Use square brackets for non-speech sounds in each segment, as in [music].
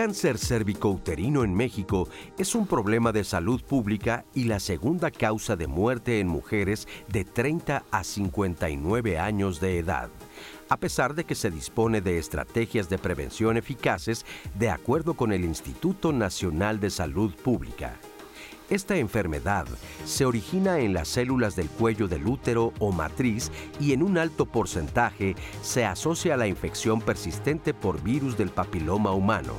Cáncer cérvico-uterino en México es un problema de salud pública y la segunda causa de muerte en mujeres de 30 a 59 años de edad, a pesar de que se dispone de estrategias de prevención eficaces de acuerdo con el Instituto Nacional de Salud Pública. Esta enfermedad se origina en las células del cuello del útero o matriz y en un alto porcentaje se asocia a la infección persistente por virus del papiloma humano.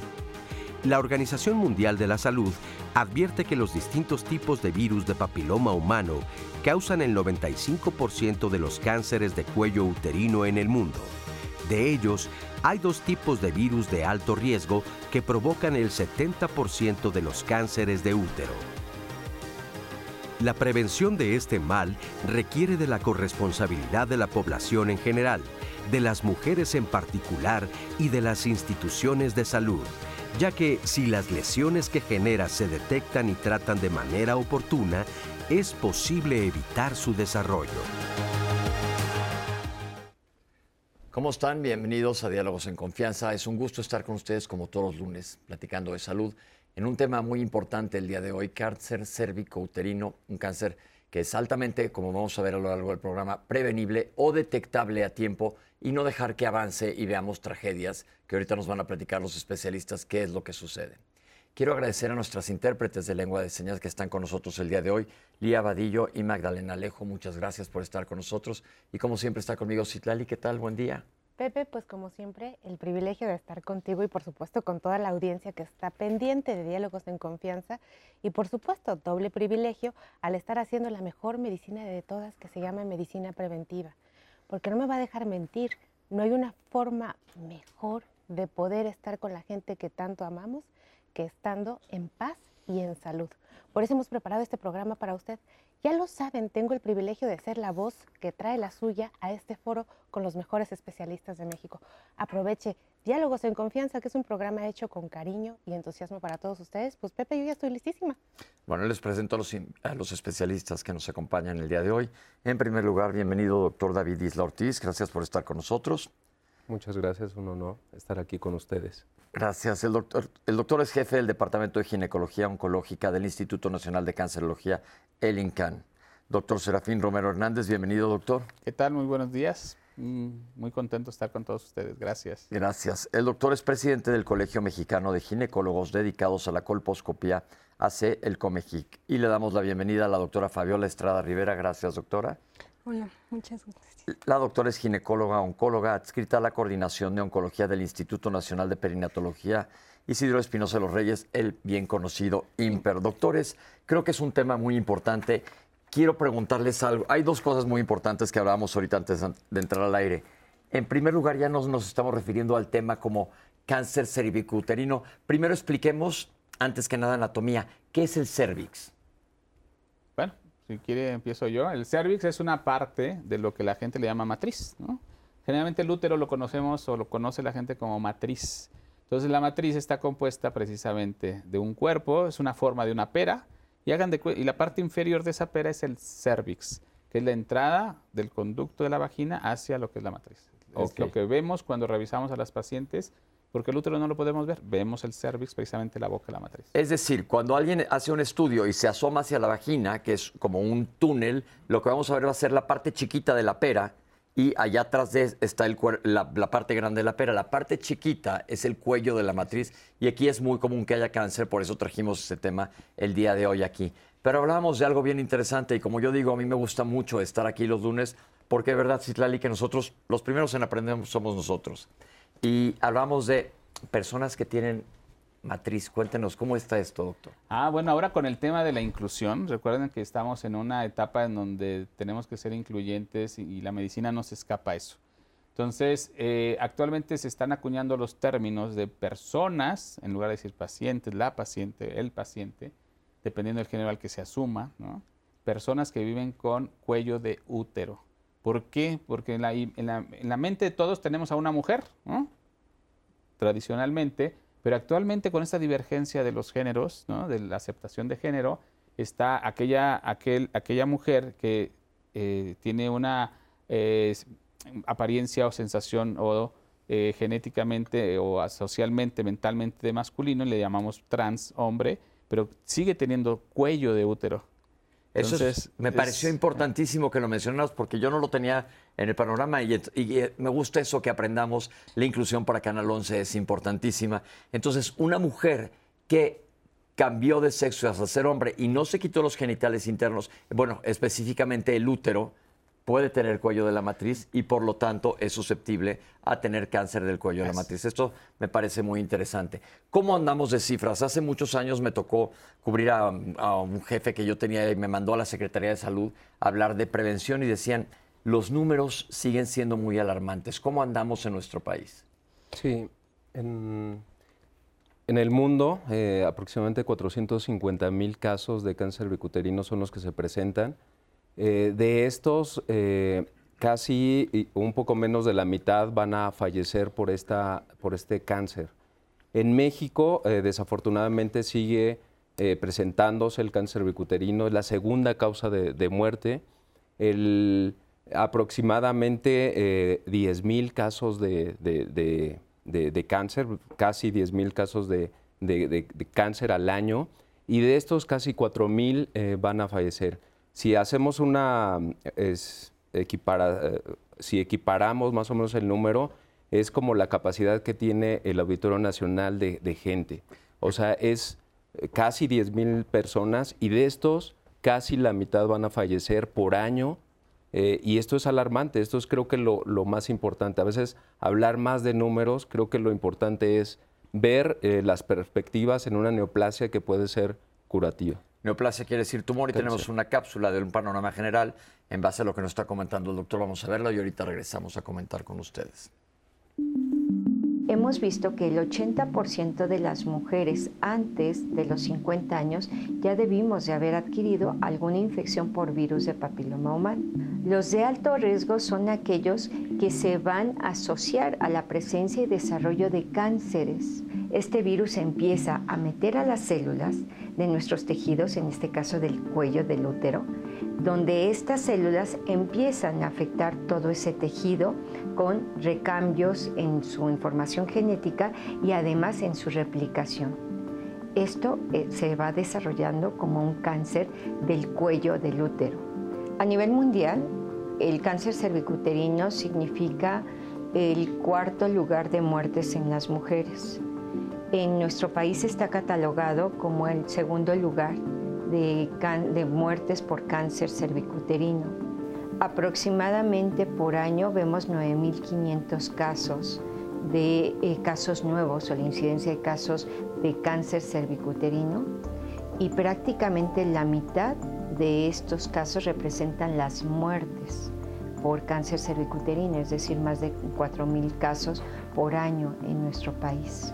La Organización Mundial de la Salud advierte que los distintos tipos de virus de papiloma humano causan el 95% de los cánceres de cuello uterino en el mundo. De ellos, hay dos tipos de virus de alto riesgo que provocan el 70% de los cánceres de útero. La prevención de este mal requiere de la corresponsabilidad de la población en general, de las mujeres en particular y de las instituciones de salud, ya que si las lesiones que genera se detectan y tratan de manera oportuna, es posible evitar su desarrollo. ¿Cómo están? Bienvenidos a Diálogos en Confianza. Es un gusto estar con ustedes como todos los lunes, platicando de salud en un tema muy importante el día de hoy, cáncer cérvico-uterino, un cáncer que es altamente, como vamos a ver a lo largo del programa, prevenible o detectable a tiempo y no dejar que avance y veamos tragedias que ahorita nos van a platicar los especialistas qué es lo que sucede. Quiero agradecer a nuestras intérpretes de lengua de señas que están con nosotros el día de hoy, Lía Vadillo y Magdalena Alejo. Muchas gracias por estar con nosotros. Y como siempre está conmigo Citlali. ¿Qué tal? Buen día. Pepe, pues como siempre, el privilegio de estar contigo y por supuesto con toda la audiencia que está pendiente de diálogos en confianza y por supuesto doble privilegio al estar haciendo la mejor medicina de todas que se llama medicina preventiva. Porque no me va a dejar mentir, no hay una forma mejor de poder estar con la gente que tanto amamos que estando en paz y en salud. Por eso hemos preparado este programa para usted ya lo saben, tengo el privilegio de ser la voz que trae la suya a este foro con los mejores especialistas de México. Aproveche Diálogos en Confianza, que es un programa hecho con cariño y entusiasmo para todos ustedes. Pues Pepe, yo ya estoy listísima. Bueno, les presento a los, especialistas que nos acompañan el día de hoy. En primer lugar, bienvenido, doctor David Isla Ortiz. Gracias por estar con nosotros. Muchas gracias, un honor estar aquí con ustedes. Gracias. El doctor, el doctor es jefe del Departamento de Ginecología Oncológica del Instituto Nacional de Cancerología, el INCAN. Doctor Serafín Romero Hernández, bienvenido, doctor. ¿Qué tal? Muy buenos días. Mm, muy contento de estar con todos ustedes. Gracias. Gracias. El doctor es presidente del Colegio Mexicano de Ginecólogos dedicados a la colposcopía, hace el COMEGIC. Y le damos la bienvenida a la doctora Fabiola Estrada Rivera. Gracias, doctora. Hola, muchas gracias. La doctora es ginecóloga, oncóloga, adscrita a la Coordinación de Oncología del Instituto Nacional de Perinatología. Isidro Espinosa de los Reyes, el bien conocido IMPER. Doctores, creo que es un tema muy importante. Quiero preguntarles algo. Hay dos cosas muy importantes que hablábamos ahorita antes de entrar al aire. En primer lugar, ya nos, estamos refiriendo al tema como cáncer cervicuterino. Primero expliquemos, antes que nada, anatomía. ¿Qué es el cervix? Si quiere empiezo yo. El cervix es una parte de lo que la gente le llama matriz. Generalmente el útero lo conocemos o lo conoce la gente como matriz. Entonces la matriz está compuesta precisamente de un cuerpo, es una forma de una pera, y, hagan de, y la parte inferior de esa pera es el cervix, que es la entrada del conducto de la vagina hacia lo que es la matriz. Es lo que vemos cuando revisamos a las pacientes porque el útero no lo podemos ver, vemos el cervix, precisamente la boca de la matriz. Es decir, cuando alguien hace un estudio y se asoma hacia la vagina, que es como un túnel, lo que vamos a ver va a ser la parte chiquita de la pera y allá atrás de está la, parte grande de la pera. La parte chiquita es el cuello de la matriz y aquí es muy común que haya cáncer, por eso trajimos ese tema el día de hoy aquí. Pero hablábamos de algo bien interesante y como yo digo, a mí me gusta mucho estar aquí los lunes porque es verdad, Citlali, que nosotros, los primeros en aprender somos nosotros. Y hablamos de personas que tienen matriz. Cuéntenos, ¿cómo está esto, doctor? Ah, bueno, ahora con el tema de la inclusión, recuerden que estamos en una etapa en donde tenemos que ser incluyentes y, la medicina no se escapa a eso. Entonces, eh, actualmente se están acuñando los términos de personas, en lugar de decir pacientes, la paciente, el paciente, dependiendo del género al que se asuma, ¿no? Personas que viven con cuello de útero. ¿Por qué? Porque en la, mente de todos tenemos a una mujer, tradicionalmente, pero actualmente con esta divergencia de los géneros, de la aceptación de género, está aquella, aquel, aquella mujer que eh, tiene una eh, apariencia o sensación o eh, genéticamente o socialmente, mentalmente de masculino, le llamamos trans hombre, pero sigue teniendo cuello de útero. Eso me pareció importantísimo que lo mencionaras porque yo no lo tenía en el panorama y, y, me gusta eso que aprendamos. La inclusión para Canal 11 es importantísima. Entonces, una mujer que cambió de sexo hasta ser hombre y no se quitó los genitales internos, bueno, específicamente el útero, puede tener cuello de la matriz y por lo tanto es susceptible a tener cáncer del cuello de la matriz. Esto me parece muy interesante. ¿Cómo andamos de cifras? Hace muchos años me tocó cubrir a, un jefe que yo tenía y me mandó a la Secretaría de Salud a hablar de prevención y decían, los números siguen siendo muy alarmantes. ¿Cómo andamos en nuestro país? Sí, en, el mundo eh, aproximadamente 450 mil casos de cáncer bicuterino son los que se presentan eh, de estos, eh, casi un poco menos de la mitad van a fallecer por, esta, por este cáncer. En México, eh, desafortunadamente, sigue presentándose el cáncer bicuterino, es la segunda causa de, muerte. El, aproximadamente 10.000 casos de, de, cáncer, casi 10.000 casos de, cáncer al año, y de estos casi 4.000 van a fallecer. Si hacemos una, eh, si equiparamos más o menos el número, es como la capacidad que tiene el Auditorio Nacional de, gente. O sea, es eh, casi 10 mil personas y de estos casi la mitad van a fallecer por año. Eh, y esto es alarmante, esto es creo que lo, más importante. A veces hablar más de números, creo que lo importante es ver las perspectivas en una neoplasia que puede ser curativa. Neoplasia quiere decir tumor y tenemos una cápsula de un panorama general en base a lo que nos está comentando el doctor. Vamos a verlo y ahorita regresamos a comentar con ustedes. Hemos visto que el 80% de las mujeres antes de los 50 años ya debimos de haber adquirido alguna infección por virus de papiloma humano. Los de alto riesgo son aquellos que se van a asociar a la presencia y desarrollo de cánceres. Este virus empieza a meter a las células de nuestros tejidos, en este caso del cuello del útero, donde estas células empiezan a afectar todo ese tejido con recambios en su información genética y además en su replicación. Esto eh, se va desarrollando como un cáncer del cuello del útero. A nivel mundial, el cáncer cervicuterino significa el cuarto lugar de muertes en las mujeres en nuestro país está catalogado como el segundo lugar de, muertes por cáncer cervicuterino. Aproximadamente por año vemos 9.500 casos de eh, casos nuevos o la incidencia de casos de cáncer cervicuterino y prácticamente la mitad de estos casos representan las muertes por cáncer cervicuterino, es decir, más de 4.000 casos por año en nuestro país.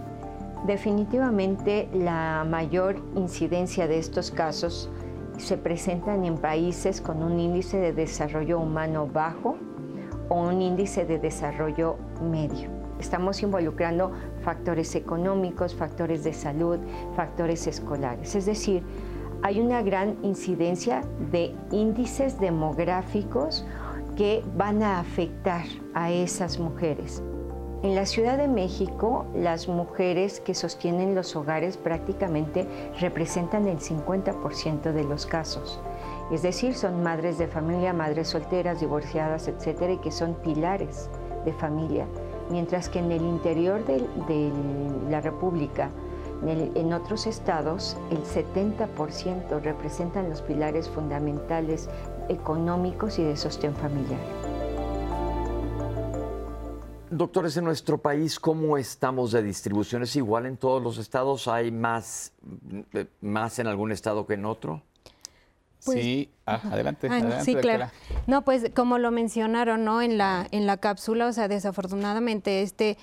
Definitivamente la mayor incidencia de estos casos se presentan en países con un índice de desarrollo humano bajo o un índice de desarrollo medio. Estamos involucrando factores económicos, factores de salud, factores escolares. Es decir, hay una gran incidencia de índices demográficos que van a afectar a esas mujeres. En la Ciudad de México, las mujeres que sostienen los hogares prácticamente representan el 50% de los casos. Es decir, son madres de familia, madres solteras, divorciadas, etcétera, y que son pilares de familia. Mientras que en el interior de, la República, en, en otros estados, el 70% representan los pilares fundamentales económicos y de sostén familiar. Doctores, en nuestro país, ¿cómo estamos de distribución? ¿Es igual en todos los estados? ¿Hay más, eh, más en algún estado que en otro? Pues, sí, ah, adelante, adelante, Sí, claro. No, pues como lo mencionaron, ¿no? En la, en la cápsula, o sea, desafortunadamente este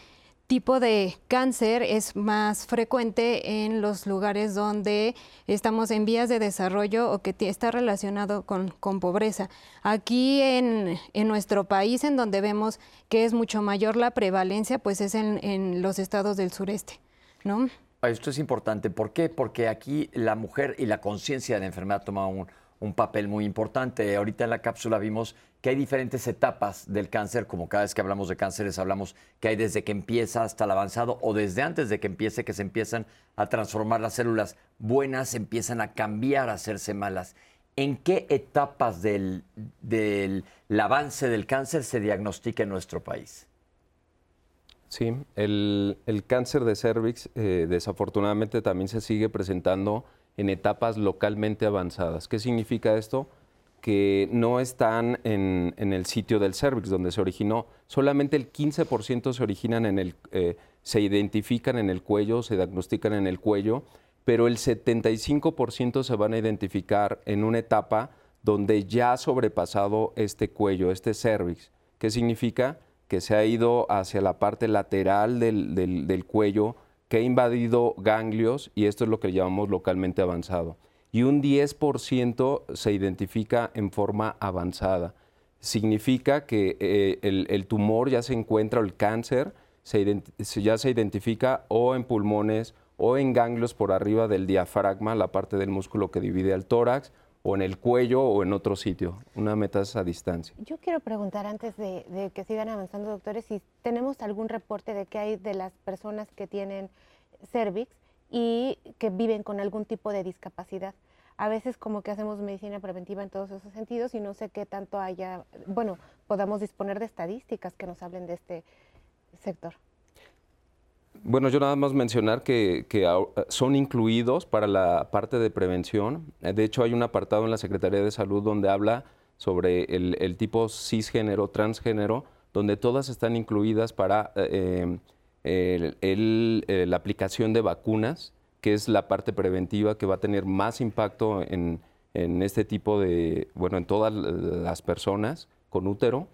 tipo de cáncer es más frecuente en los lugares donde estamos en vías de desarrollo o que está relacionado con, pobreza. Aquí en, nuestro país, en donde vemos que es mucho mayor la prevalencia, pues es en, los estados del sureste, ¿no? Esto es importante. ¿Por qué? Porque aquí la mujer y la conciencia de la enfermedad toma un, un papel muy importante. Ahorita en la cápsula vimos que hay diferentes etapas del cáncer, como cada vez que hablamos de cánceres hablamos que hay desde que empieza hasta el avanzado o desde antes de que empiece que se empiezan a transformar las células buenas, empiezan a cambiar, a hacerse malas. ¿En qué etapas del, del avance del cáncer se diagnostica en nuestro país? Sí, el, cáncer de cervix eh, desafortunadamente también se sigue presentando en etapas localmente avanzadas. ¿Qué significa esto? Que no están en, el sitio del cervix donde se originó. Solamente el 15% se originan en el, eh, se identifican en el cuello, se diagnostican en el cuello, pero el 75% se van a identificar en una etapa donde ya ha sobrepasado este cuello, este cervix. ¿Qué significa? Que se ha ido hacia la parte lateral del, del cuello, que ha invadido ganglios y esto es lo que llamamos localmente avanzado. Y un 10% se identifica en forma avanzada. Significa que eh, el, tumor ya se encuentra, o el cáncer ya se identifica o en pulmones o en ganglios por arriba del diafragma, la parte del músculo que divide al tórax, o en el cuello o en otro sitio, una metástasis a distancia. Yo quiero preguntar antes de, de, que sigan avanzando, doctores, si tenemos algún reporte de qué hay de las personas que tienen cervix y que viven con algún tipo de discapacidad. A veces como que hacemos medicina preventiva en todos esos sentidos y no sé qué tanto haya, bueno, podamos disponer de estadísticas que nos hablen de este sector. Bueno, yo nada más mencionar que, son incluidos para la parte de prevención. De hecho, hay un apartado en la Secretaría de Salud donde habla sobre el, tipo cisgénero, transgénero, donde todas están incluidas para eh, eh, la aplicación de vacunas, que es la parte preventiva que va a tener más impacto en, este tipo de, bueno, en todas las personas con útero,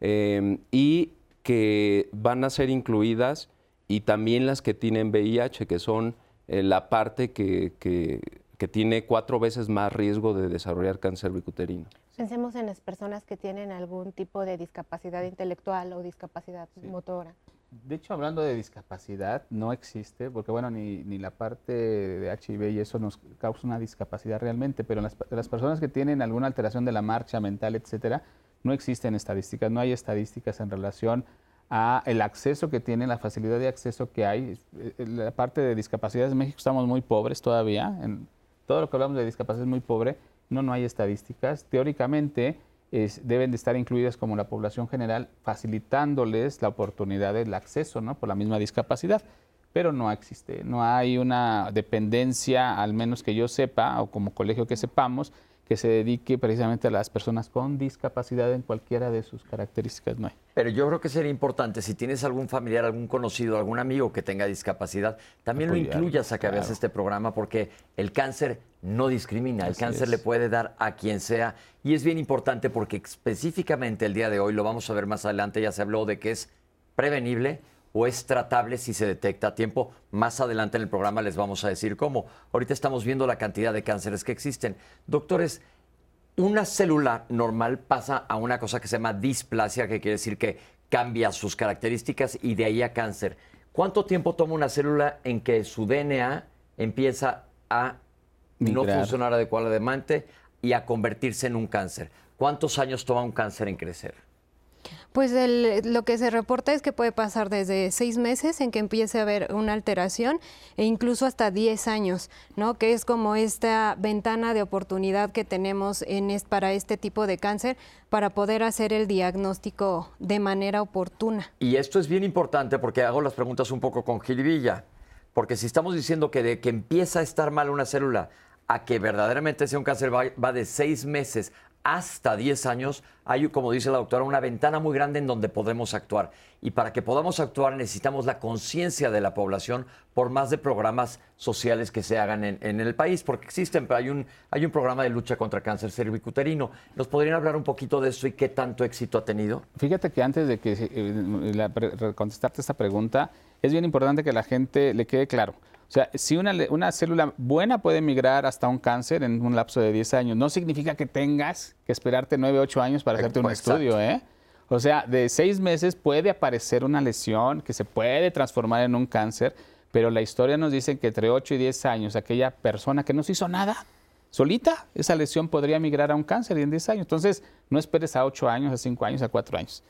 eh, y que van a ser incluidas y también las que tienen VIH, que son eh, la parte que, que, tiene cuatro veces más riesgo de desarrollar cáncer bicuterino. Pensemos en las personas que tienen algún tipo de discapacidad intelectual o discapacidad motora. De hecho, hablando de discapacidad, no existe, porque bueno, ni, ni, la parte de HIV y eso nos causa una discapacidad realmente, pero las, las personas que tienen alguna alteración de la marcha mental, etcétera, no existen estadísticas, no hay estadísticas en relación a el acceso que tienen, la facilidad de acceso que hay. Eh, la parte de discapacidades en México estamos muy pobres todavía. En todo lo que hablamos de discapacidad es muy pobre. No, no hay estadísticas. Teóricamente deben de estar incluidas como la población general, facilitándoles la oportunidad del acceso, ¿no? Por la misma discapacidad. Pero no existe. No hay una dependencia, al menos que yo sepa, o como colegio que sepamos, que se dedique precisamente a las personas con discapacidad en cualquiera de sus características. No hay. Pero yo creo que sería importante, si tienes algún familiar, algún conocido, algún amigo que tenga discapacidad, también lo incluyas a que veas este programa, porque el cáncer no discrimina, el cáncer le puede dar a quien sea. Y es bien importante porque específicamente el día de hoy, lo vamos a ver más adelante, ya se habló de que es prevenible, o es tratable si se detecta a tiempo. Más adelante en el programa les vamos a decir cómo. Ahorita estamos viendo la cantidad de cánceres que existen. Doctores, una célula normal pasa a una cosa que se llama displasia, que quiere decir que cambia sus características y de ahí a cáncer. ¿Cuánto tiempo toma una célula en que su DNA empieza a no funcionar adecuadamente y a convertirse en un cáncer? ¿Cuántos años toma un cáncer en crecer? Pues lo que se reporta es que puede pasar desde seis meses en que empiece a haber una alteración e incluso hasta diez años, ¿no? Que es como esta ventana de oportunidad que tenemos en para este tipo de cáncer para poder hacer el diagnóstico de manera oportuna. Y esto es bien importante porque hago las preguntas un poco con Gilvilla, porque si estamos diciendo que de que empieza a estar mal una célula a que verdaderamente sea un cáncer va de seis meses hasta 10 años, hay, como dice la doctora, una ventana muy grande en donde podemos actuar. Y para que podamos actuar necesitamos la conciencia de la población por más de programas sociales que se hagan en, el país, porque existen, pero hay un, hay un programa de lucha contra cáncer cervicuterino. ¿Nos podrían hablar un poquito de eso y qué tanto éxito ha tenido? Fíjate que antes de que eh, contestarte esta pregunta, es bien importante que la gente le quede claro. O sea, si una, una, célula buena puede migrar hasta un cáncer en un lapso de 10 años, no significa que tengas que esperarte 9, 8 años para hacerte un estudio, ¿eh? O sea, de 6 meses puede aparecer una lesión que se puede transformar en un cáncer, pero la historia nos dice que entre 8 y 10 años aquella persona que no se hizo nada solita esa lesión podría migrar a un cáncer en 10 años. Entonces, no esperes a 8 años, a 5 años, a 4 años.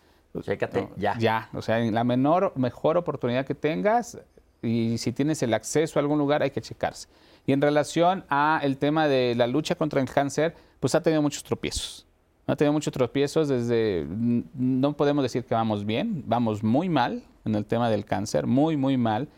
Chécate, ya. Ya, o sea, la menor, mejor oportunidad que tengas y si tienes el acceso a algún lugar hay que checarse. Y en relación a el tema de la lucha contra el cáncer, pues ha tenido muchos tropiezos. Ha tenido muchos tropiezos desde, no podemos decir que vamos bien, vamos muy mal en el tema del cáncer, muy, muy mal,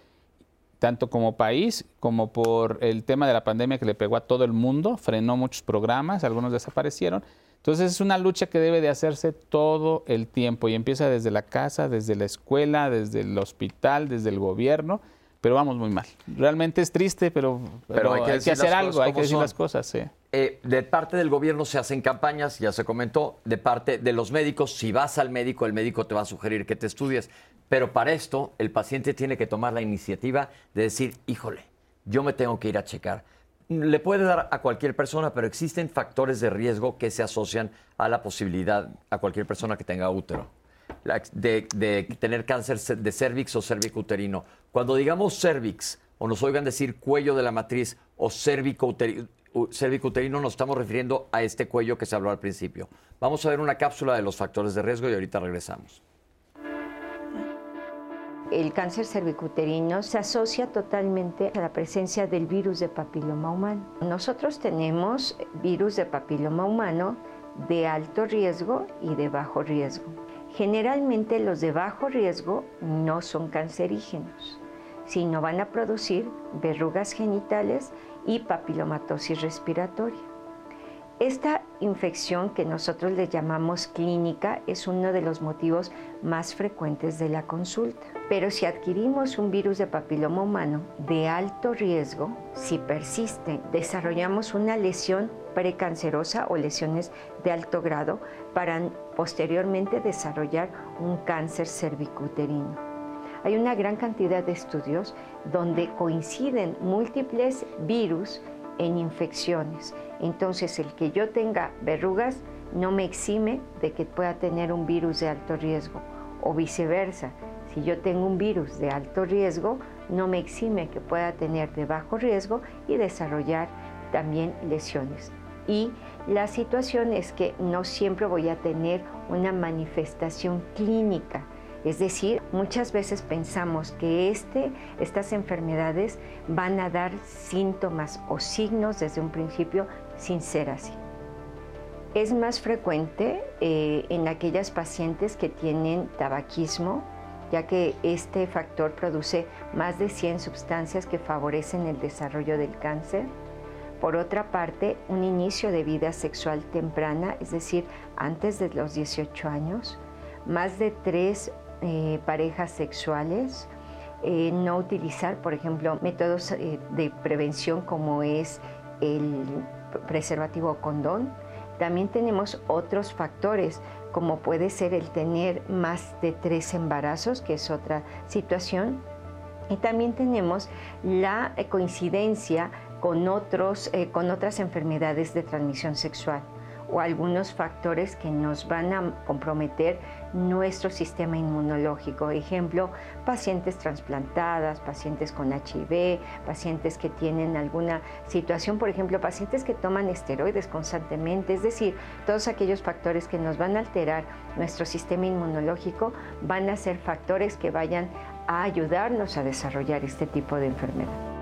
tanto como país como por el tema de la pandemia que le pegó a todo el mundo, frenó muchos programas, algunos desaparecieron. Entonces es una lucha que debe de hacerse todo el tiempo y empieza desde la casa, desde la escuela, desde el hospital, desde el gobierno pero vamos muy mal. Realmente es triste, pero, pero, hay que, hacer algo, hay que decir las cosas. Sí. Eh, de parte del gobierno se hacen campañas, ya se comentó, de parte de los médicos, si vas al médico, el médico te va a sugerir que te estudies, pero para esto el paciente tiene que tomar la iniciativa de decir, híjole, yo me tengo que ir a checar. Le puede dar a cualquier persona, pero existen factores de riesgo que se asocian a la posibilidad a cualquier persona que tenga útero de, tener cáncer de cervix o cervicuterino. Cuando digamos cervix o nos oigan decir cuello de la matriz o cervicuterino, nos estamos refiriendo a este cuello que se habló al principio. Vamos a ver una cápsula de los factores de riesgo y ahorita regresamos. El cáncer cervicuterino se asocia totalmente a la presencia del virus de papiloma humano. Nosotros tenemos virus de papiloma humano de alto riesgo y de bajo riesgo. Generalmente los de bajo riesgo no son cancerígenos, sino van a producir verrugas genitales y papilomatosis respiratoria. Esta infección que nosotros le llamamos clínica es uno de los motivos más frecuentes de la consulta. Pero si adquirimos un virus de papiloma humano de alto riesgo, si persiste, desarrollamos una lesión precancerosa o lesiones de alto grado para posteriormente desarrollar un cáncer cervicuterino. Hay una gran cantidad de estudios donde coinciden múltiples virus en infecciones. Entonces, el que yo tenga verrugas no me exime de que pueda tener un virus de alto riesgo o viceversa. Si yo tengo un virus de alto riesgo, no me exime que pueda tener de bajo riesgo y desarrollar también lesiones. Y la situación es que no siempre voy a tener una manifestación clínica es decir, muchas veces pensamos que este, estas enfermedades van a dar síntomas o signos desde un principio sin ser así. Es más frecuente eh, en aquellas pacientes que tienen tabaquismo, ya que este factor produce más de 100 sustancias que favorecen el desarrollo del cáncer. Por otra parte, un inicio de vida sexual temprana, es decir, antes de los 18 años, más de tres eh, parejas sexuales, eh, no utilizar, por ejemplo, métodos eh, de prevención como es el preservativo o condón. También tenemos otros factores como puede ser el tener más de tres embarazos, que es otra situación. Y también tenemos la coincidencia con, otros, con otras enfermedades de transmisión sexual o algunos factores que nos van a comprometer nuestro sistema inmunológico. Ejemplo, pacientes trasplantadas, pacientes con HIV, pacientes que tienen alguna situación, por ejemplo, pacientes que toman esteroides constantemente, es decir, todos aquellos factores que nos van a alterar nuestro sistema inmunológico van a ser factores que vayan a ayudarnos a desarrollar este tipo de enfermedad.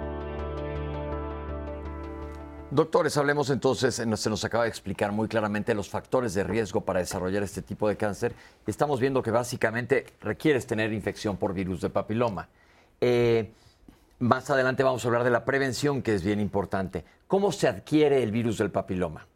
Doctores, hablemos entonces, se nos acaba de explicar muy claramente los factores de riesgo para desarrollar este tipo de cáncer. Estamos viendo que básicamente requieres tener infección por virus de papiloma. Eh, más adelante vamos a hablar de la prevención, que es bien importante. ¿Cómo se adquiere el virus del papiloma?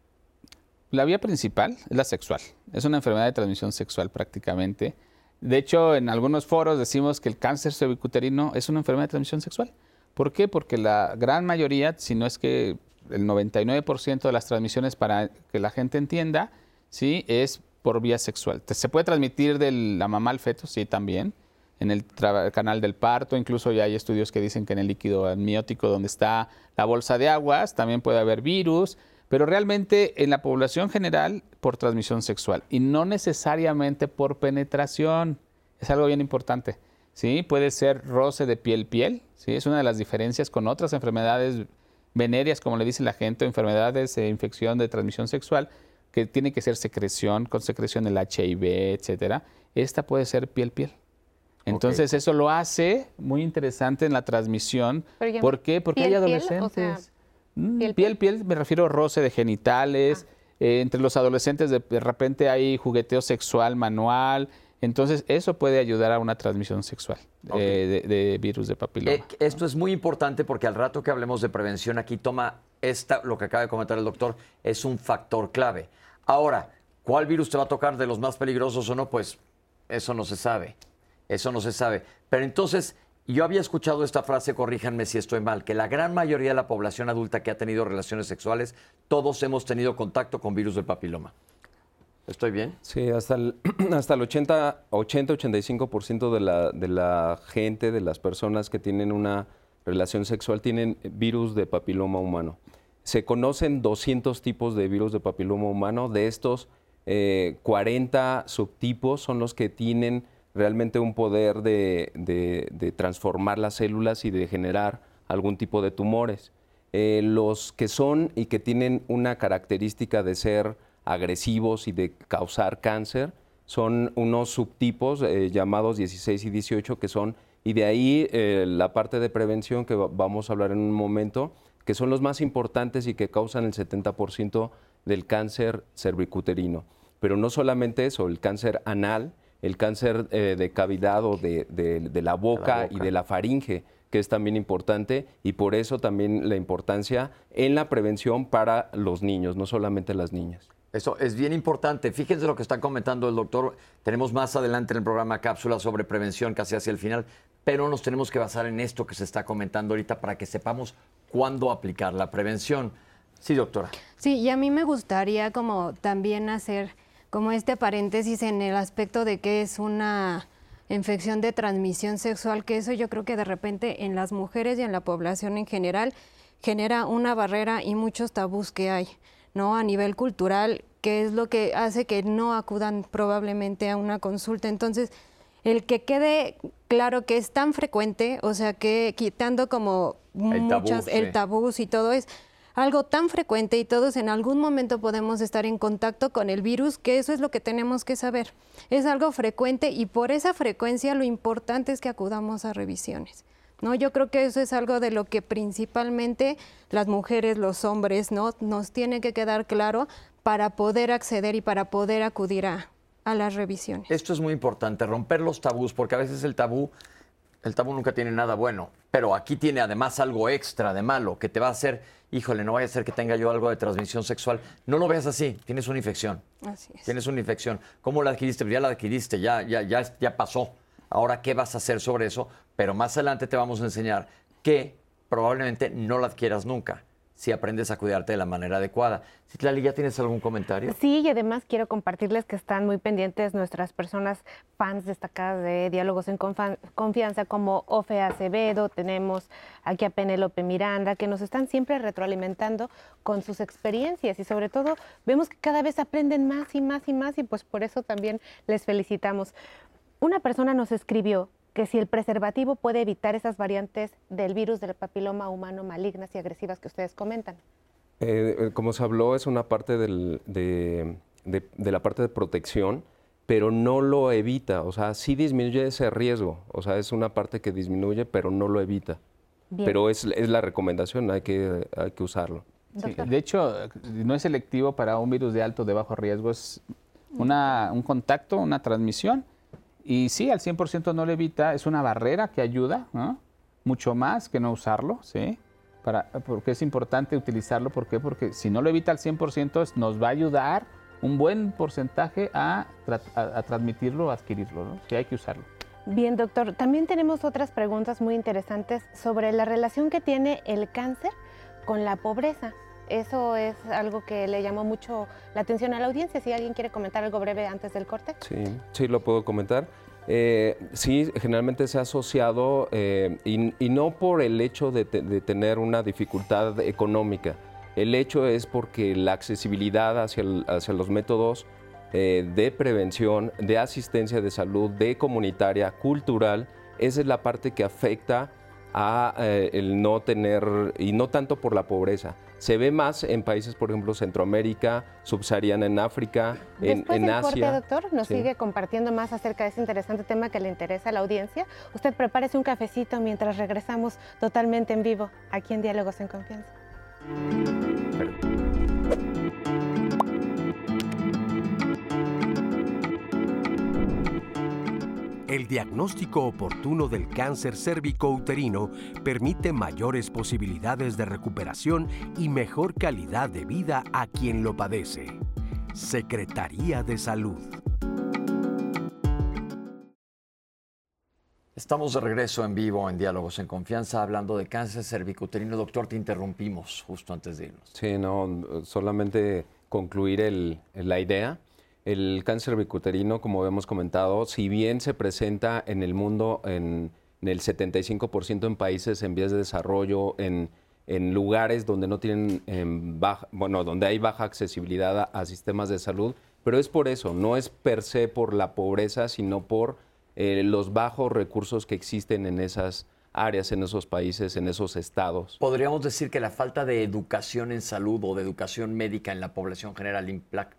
La vía principal es la sexual. Es una enfermedad de transmisión sexual prácticamente. De hecho, en algunos foros decimos que el cáncer cervicuterino es una enfermedad de transmisión sexual. ¿Por qué? Porque la gran mayoría, si no es que el 99% de las transmisiones, para que la gente entienda, ¿sí? es por vía sexual. Se puede transmitir de la mamá al feto, sí, también, en el canal del parto, incluso ya hay estudios que dicen que en el líquido amniótico donde está la bolsa de aguas también puede haber virus, pero realmente en la población general por transmisión sexual y no necesariamente por penetración. Es algo bien importante. ¿sí? Puede ser roce de piel-piel, ¿sí? es una de las diferencias con otras enfermedades venéreas, como le dice la gente, o enfermedades de infección de transmisión sexual, que tiene que ser secreción, con secreción del HIV, etcétera, esta puede ser piel-piel. Entonces eso lo hace muy interesante en la transmisión. ¿Por qué? Porque hay adolescentes. Mm, piel, piel, me refiero a roce de genitales. Ah. Eh, entre los adolescentes de, repente hay jugueteo sexual manual. Entonces eso puede ayudar a una transmisión sexual eh, de, virus de papiloma. Eh, esto es muy importante porque al rato que hablemos de prevención aquí toma esta, lo que acaba de comentar el doctor, es un factor clave. Ahora, ¿cuál virus te va a tocar de los más peligrosos o no? Pues eso no se sabe. Eso no se sabe. Pero entonces, yo había escuchado esta frase, corríjanme si estoy mal, que la gran mayoría de la población adulta que ha tenido relaciones sexuales, todos hemos tenido contacto con virus del papiloma. ¿Estoy bien? Sí, hasta el, [clears throat] hasta el 80-85% de la, de la gente, de las personas que tienen una relación sexual, tienen virus de papiloma humano. Se conocen 200 tipos de virus de papiloma humano. De estos, 40 eh, subtipos son los que tienen realmente un poder de, transformar las células y de generar algún tipo de tumores. Eh, los que son y que tienen una característica de ser agresivos y de causar cáncer son unos subtipos eh, llamados 16 y 18 que son, y de ahí la parte de prevención que vamos a hablar en un momento, que son los más importantes y que causan el 70% del cáncer cervicuterino. Pero no solamente eso, el cáncer anal, el cáncer eh, de cavidad o de, la, boca y de la faringe, que es también importante, y por eso también la importancia en la prevención para los niños, no solamente las niñas. Eso es bien importante. Fíjense lo que está comentando el doctor. Tenemos más adelante en el programa cápsulas sobre prevención, casi hacia el final, pero nos tenemos que basar en esto que se está comentando ahorita para que sepamos cuándo aplicar la prevención. Sí, doctora. Sí, y a mí me gustaría como también hacer como este paréntesis en el aspecto de que es una infección de transmisión sexual, que eso yo creo que de repente en las mujeres y en la población en general genera una barrera y muchos tabús que hay, ¿no? A nivel cultural, que es lo que hace que no acudan probablemente a una consulta. Entonces, el que quede claro que es tan frecuente, o sea, que quitando como muchas, el tabú y todo es algo tan frecuente y todos en algún momento podemos estar en contacto con el virus, que eso es lo que tenemos que saber. Es algo frecuente y por esa frecuencia lo importante es que acudamos a revisiones. ¿No? Yo creo que eso es algo de lo que principalmente las mujeres, los hombres, ¿no? nos tiene que quedar claro para poder acceder y para poder acudir a, a las revisiones. Esto es muy importante, romper los tabús, porque a veces el tabú el tabú nunca tiene nada bueno, pero aquí tiene además algo extra de malo que te va a hacer, híjole, no vaya a ser que tenga yo algo de transmisión sexual. No lo veas así, tienes una infección. Así es. Tienes una infección. ¿Cómo la adquiriste? Ya la adquiriste, ya, ya, ya, ya pasó. Ahora, ¿qué vas a hacer sobre eso? Pero más adelante te vamos a enseñar que probablemente no la adquieras nunca si aprendes a cuidarte de la manera adecuada. Citlali, ¿ya tienes algún comentario? Sí, y además quiero compartirles que están muy pendientes nuestras personas fans destacadas de Diálogos en Confianza, como Ofe Acevedo, tenemos aquí a Penélope Miranda, que nos están siempre retroalimentando con sus experiencias y sobre todo vemos que cada vez aprenden más y más y más y pues por eso también les felicitamos. Una persona nos escribió que si el preservativo puede evitar esas variantes del virus del papiloma humano malignas y agresivas que ustedes comentan. Eh, como se habló, es una parte de, la parte de protección, pero no lo evita, o sea, sí disminuye ese riesgo, o sea, es una parte que disminuye, pero no lo evita. Pero es, la recomendación, hay que, hay que usarlo. de hecho, no es selectivo para un virus de alto o de bajo riesgo, es una, un contacto, una transmisión y sí, al 100% no le evita, es una barrera que ayuda, mucho más que no usarlo, ¿sí? Para, porque es importante utilizarlo, ¿por qué? Porque si no lo evita al 100% nos va a ayudar un buen porcentaje a, a, transmitirlo o adquirirlo, ¿no? Sí, hay que usarlo. Bien, doctor. También tenemos otras preguntas muy interesantes sobre la relación que tiene el cáncer con la pobreza. Eso es algo que le llamó mucho la atención a la audiencia. Si alguien quiere comentar algo breve antes del corte. Sí, sí, lo puedo comentar. Eh, sí, generalmente se ha asociado, eh, y, no por el hecho de, tener una dificultad económica, el hecho es porque la accesibilidad hacia, hacia los métodos eh, de prevención, de asistencia de salud, de comunitaria, cultural, esa es la parte que afecta a eh, el no tener, y no tanto por la pobreza. Se ve más en países, por ejemplo, Centroamérica, subsahariana en África, en, Después en del Asia. corte, doctor, nos Sí. sigue compartiendo más acerca de ese interesante tema que le interesa a la audiencia. Usted prepárese un cafecito mientras regresamos totalmente en vivo aquí en Diálogos en Confianza. El diagnóstico oportuno del cáncer cérvico-uterino permite mayores posibilidades de recuperación y mejor calidad de vida a quien lo padece. Secretaría de Salud. Estamos de regreso en vivo en Diálogos en Confianza hablando de cáncer cervicuterino. Doctor, te interrumpimos justo antes de irnos. Sí, no, solamente concluir el- la idea. El cáncer bicuterino, como hemos comentado, si bien se presenta en el mundo en, en el 75% en países en vías de desarrollo, en, en lugares donde no tienen em, baja- bueno, donde hay baja accesibilidad a, sistemas de salud, pero es por eso, no es per se por la pobreza, sino por eh, los bajos recursos que existen en esas áreas, en esos países, en esos estados. ¿Podríamos decir que la falta de educación en salud o de educación médica en la población general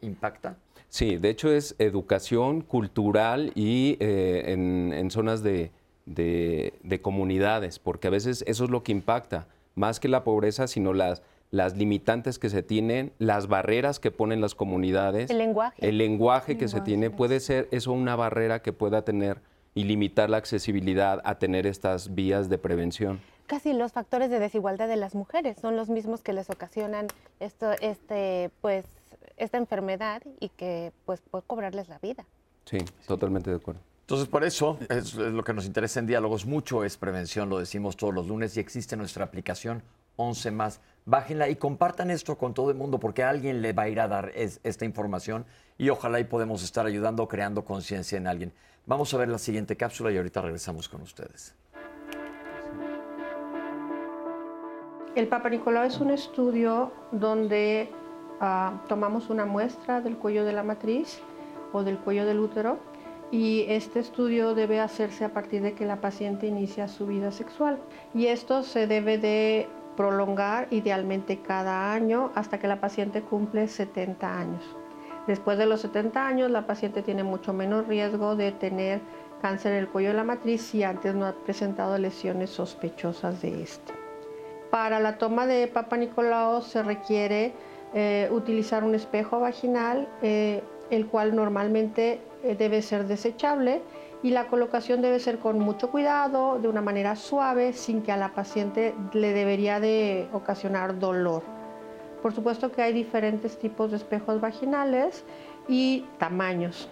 impacta? Sí, de hecho es educación cultural y eh, en, en zonas de, de- de comunidades, porque a veces eso es lo que impacta, más que la pobreza, sino las, las limitantes que se tienen, las barreras que ponen las comunidades. El lenguaje. El lenguaje que se Lenguaje, tiene puede ser eso una barrera que pueda tener y limitar la accesibilidad a tener estas vías de prevención. Casi los factores de desigualdad de las mujeres son los mismos que les ocasionan esto, este, pues, esta enfermedad y que pues, puede cobrarles la vida. Sí, totalmente de acuerdo. Entonces, por eso es, es lo que nos interesa en Diálogos mucho, es prevención, lo decimos todos los lunes y existe nuestra aplicación 11 más. Bájenla y compartan esto con todo el mundo porque a alguien le va a ir a dar es- esta información y ojalá y podemos estar ayudando, creando conciencia en alguien. Vamos a ver la siguiente cápsula y ahorita regresamos con ustedes. El Papa Nicolau es un estudio donde ah, tomamos una muestra del cuello de la matriz o del cuello del útero y este estudio debe hacerse a partir de que la paciente inicia su vida sexual y esto se debe de prolongar idealmente cada año hasta que la paciente cumple 70 años. Después de los 70 años la paciente tiene mucho menos riesgo de tener cáncer en el cuello de la matriz si antes no ha presentado lesiones sospechosas de este. Para la toma de Papa Nicolau se requiere eh, utilizar un espejo vaginal, eh, el cual normalmente eh, debe ser desechable y la colocación debe ser con mucho cuidado, de una manera suave, sin que a la paciente le debería de ocasionar dolor. Por supuesto que hay diferentes tipos de espejos vaginales y tamaños.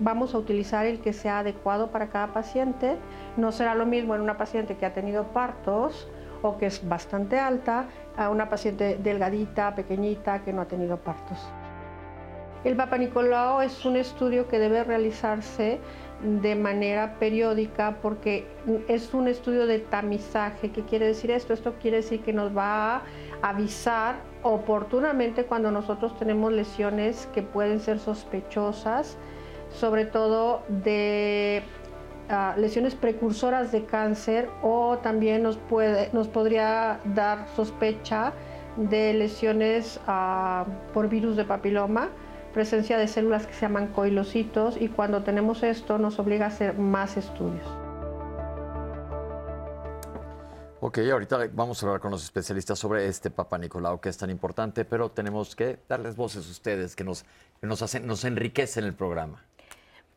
Vamos a utilizar el que sea adecuado para cada paciente. No será lo mismo en una paciente que ha tenido partos o que es bastante alta a una paciente delgadita, pequeñita, que no ha tenido partos. El Papa Nicolau es un estudio que debe realizarse de manera periódica porque es un estudio de tamizaje. ¿Qué quiere decir esto? Esto quiere decir que nos va a avisar oportunamente cuando nosotros tenemos lesiones que pueden ser sospechosas, sobre todo de lesiones precursoras de cáncer o también nos, puede, nos podría dar sospecha de lesiones ah, por virus de papiloma, presencia de células que se llaman coilocitos y cuando tenemos esto nos obliga a hacer más estudios. Ok, ahorita vamos a hablar con los especialistas sobre este Papa Nicolau que es tan importante, pero tenemos que darles voces a ustedes que nos, que nos, hacen, nos enriquecen el programa.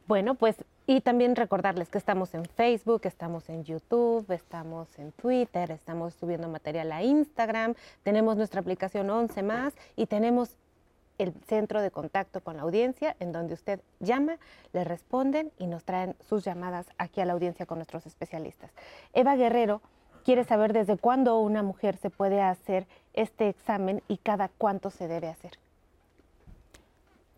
Bueno, pues y también recordarles que estamos en Facebook, estamos en YouTube, estamos en Twitter, estamos subiendo material a Instagram, tenemos nuestra aplicación 11 más y tenemos el centro de contacto con la audiencia en donde usted llama, le responden y nos traen sus llamadas aquí a la audiencia con nuestros especialistas. Eva Guerrero quiere saber desde cuándo una mujer se puede hacer este examen y cada cuánto se debe hacer.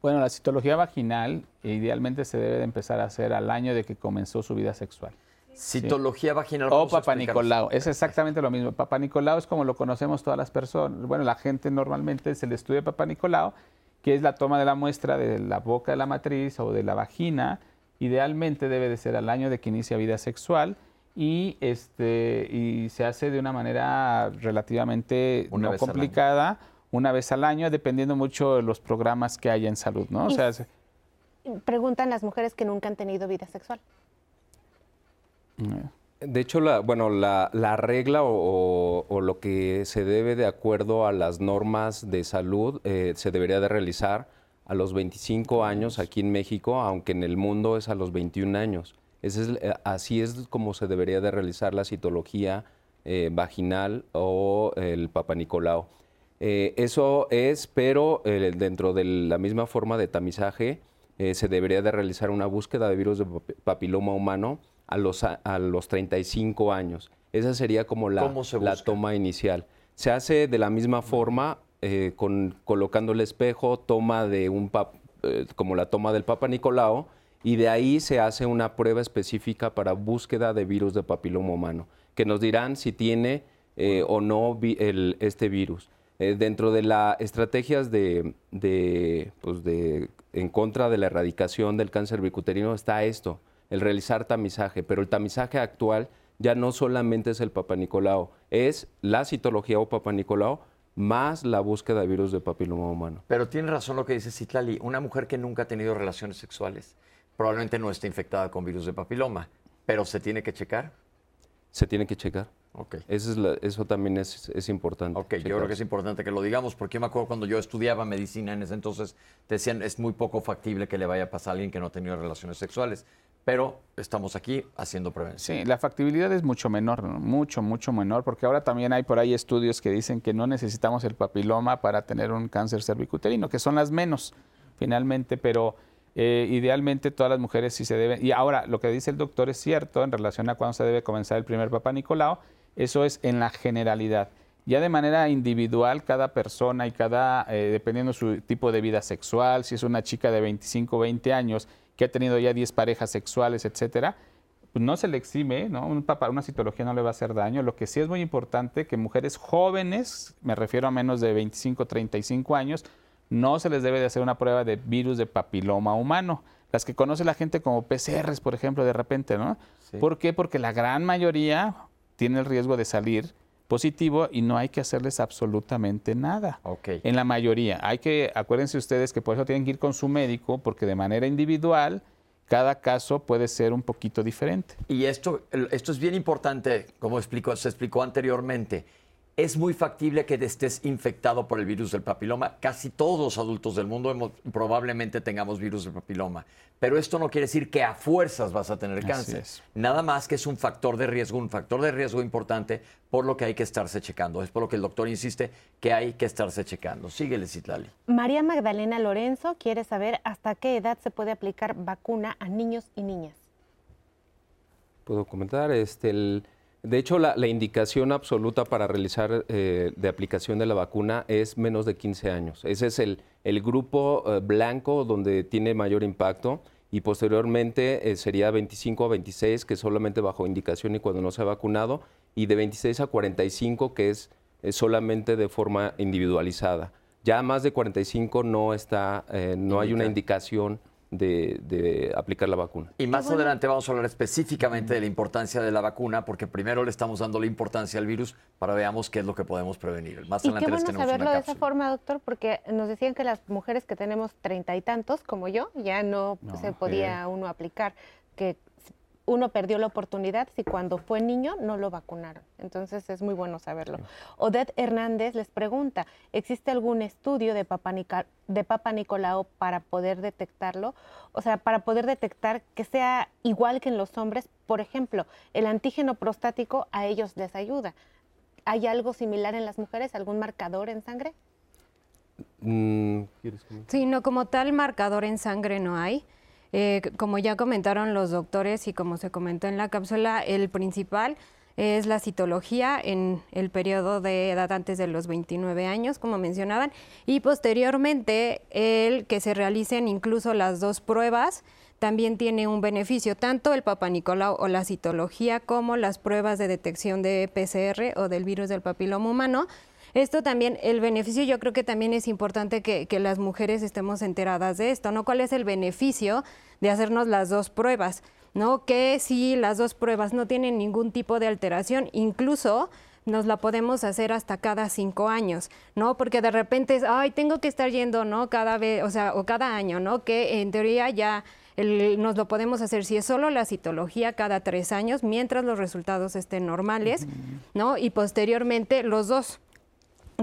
Bueno, la citología vaginal idealmente se debe de empezar a hacer al año de que comenzó su vida sexual. Citología vaginal. O Papa. Nicolau, es exactamente lo mismo. Papa Nicolau es como lo conocemos todas las personas. Bueno, la gente normalmente es el estudio de Papa Nicolau, que es la toma de la muestra de la boca de la matriz o de la vagina. Idealmente debe de ser al año de que inicia vida sexual y este y se hace de una manera relativamente Una no complicada una vez al año dependiendo mucho de los programas que haya en salud no o sea se- Preguntan las mujeres que nunca han tenido vida sexual. De hecho, la, bueno, la, la regla o, o- o lo que se debe de acuerdo a las normas de salud eh, se debería de realizar a los 25 años aquí en México, aunque en el mundo es a los 21 años. Ese es, eh, así es como se debería de realizar la citología eh, vaginal o el papanicolao. Eh, eso es, pero eh, dentro de la misma forma de tamizaje, eh, se debería de realizar una búsqueda de virus de pap- papiloma humano a los, a, a los 35 años. Esa sería como la, ¿Cómo se la toma inicial. Se hace de la misma forma, con, colocando el espejo, toma de un pap- como la toma del Papa Nicolau, y de ahí se hace una prueba específica para búsqueda de virus de papiloma humano, que nos dirán si tiene eh, o no vi- el- este virus. Eh, dentro de las estrategias de, de, pues, de- en contra de la erradicación del cáncer bicuterino está esto, el realizar tamizaje, pero el tamizaje actual ya no solamente es el Papa Nicolau, es la citología o Papa Nicolau más la búsqueda de virus de papiloma humano. Pero tiene razón lo que dice Citlali. Una mujer que nunca ha tenido relaciones sexuales probablemente no esté infectada con virus de papiloma, pero se tiene que checar. Se tiene que checar. Ok. Esa es la- eso también es, es importante. Ok, yo creo que es importante que lo digamos, porque yo me acuerdo cuando yo estudiaba medicina en ese entonces, te decían es muy poco factible que le vaya a pasar a alguien que no ha tenido relaciones sexuales. Pero estamos aquí haciendo prevención. Sí, la factibilidad es mucho menor, ¿no? mucho, mucho menor, porque ahora también hay por ahí estudios que dicen que no necesitamos el papiloma para tener un cáncer cervicuterino, que son las menos, finalmente, pero eh, idealmente todas las mujeres sí se deben. Y ahora, lo que dice el doctor es cierto en relación a cuándo se debe comenzar el primer papá Nicolau, eso es en la generalidad. Ya de manera individual, cada persona y cada, eh, dependiendo su tipo de vida sexual, si es una chica de 25, 20 años que ha tenido ya 10 parejas sexuales, etcétera, pues no se le exime, ¿no? Un papá, una citología no le va a hacer daño. Lo que sí es muy importante que mujeres jóvenes, me refiero a menos de 25, 35 años, no se les debe de hacer una prueba de virus de papiloma humano. Las que conoce la gente como PCRs, por ejemplo, de repente, ¿no? Sí. ¿Por qué? Porque la gran mayoría tiene el riesgo de salir positivo y no hay que hacerles absolutamente nada. Ok. En la mayoría. Hay que, acuérdense ustedes que por eso tienen que ir con su médico, porque de manera individual, cada caso puede ser un poquito diferente. Y esto, esto es bien importante, como explicó, se explicó anteriormente. Es muy factible que estés infectado por el virus del papiloma. Casi todos los adultos del mundo hemos- probablemente tengamos virus del papiloma. Pero esto no quiere decir que a fuerzas vas a tener Así cáncer. es. Nada más que es un factor de riesgo, un factor de riesgo importante por lo que hay que estarse checando. Es por lo que el doctor insiste que hay que estarse checando. Síguele, Citlali. María Magdalena Lorenzo quiere saber hasta qué edad se puede aplicar vacuna a niños y niñas. Puedo comentar. Este, el- de hecho, la, la indicación absoluta para realizar eh, de aplicación de la vacuna es menos de 15 años. Ese es el, el grupo eh, blanco donde tiene mayor impacto y posteriormente eh, sería 25 a 26, que es solamente bajo indicación y cuando no se ha vacunado, y de 26 a 45, que es solamente de forma individualizada. Ya más de 45 no está, eh, no hay una Indica. indicación de, de aplicar la vacuna. Y más bueno. adelante vamos a hablar específicamente de la importancia de la vacuna, porque primero le estamos dando la importancia al virus para veamos qué es lo que podemos prevenir. Más Y adelante qué les bueno tenemos saberlo una de esa forma, doctor, porque nos decían que las mujeres que tenemos treinta y tantos, como yo, ya no, No, se podía uno aplicar, que uno perdió la oportunidad si cuando fue niño no lo vacunaron. Entonces es muy bueno saberlo. Odette Hernández les pregunta, ¿existe algún estudio de Papa, Nica- de Papa Nicolau para poder detectarlo? O sea, para poder detectar que sea igual que en los hombres. Por ejemplo, el antígeno prostático a ellos les ayuda. ¿Hay algo similar en las mujeres? ¿Algún marcador en sangre? Mm. Sí, no, como tal marcador en sangre no hay. Eh, como ya comentaron los doctores y como se comentó en la cápsula, el principal es la citología en el periodo de edad antes de los 29 años, como mencionaban, y posteriormente el que se realicen incluso las dos pruebas también tiene un beneficio, tanto el Papa Nicolau o la citología como las pruebas de detección de PCR o del virus del papiloma humano. Esto también, el beneficio, yo creo que también es importante que, que las mujeres estemos enteradas de esto, ¿no? ¿Cuál es el beneficio de hacernos las dos pruebas? ¿no? Que si las dos pruebas no tienen ningún tipo de alteración, incluso nos la podemos hacer hasta cada cinco años, ¿no? Porque de repente es, ay, tengo que estar yendo, ¿no? Cada vez, o sea, o cada año, ¿no? Que en teoría ya nos lo podemos hacer si es solo la citología cada tres años, mientras los resultados estén normales, ¿no? Y posteriormente los dos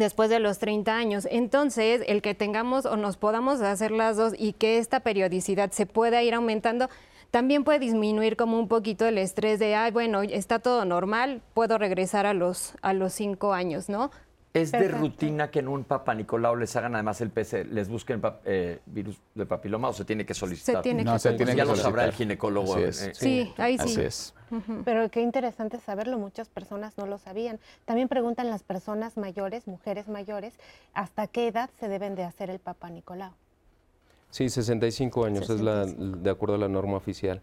después de los 30 años. Entonces, el que tengamos o nos podamos hacer las dos y que esta periodicidad se pueda ir aumentando, también puede disminuir como un poquito el estrés de, ay, bueno, está todo normal, puedo regresar a los, a los cinco años, ¿no? ¿Es de rutina que en un Papa Nicolau les hagan además el PC, les busquen eh, virus de papiloma o se tiene que solicitar? Se tiene no, que se tiene ya lo sabrá el ginecólogo. Eh, sí, ahí sí. Así es. Pero qué interesante saberlo, muchas personas no lo sabían. También preguntan las personas mayores, mujeres mayores, ¿hasta qué edad se deben de hacer el Papa Nicolau? Sí, 65 años es la, de acuerdo a la norma oficial.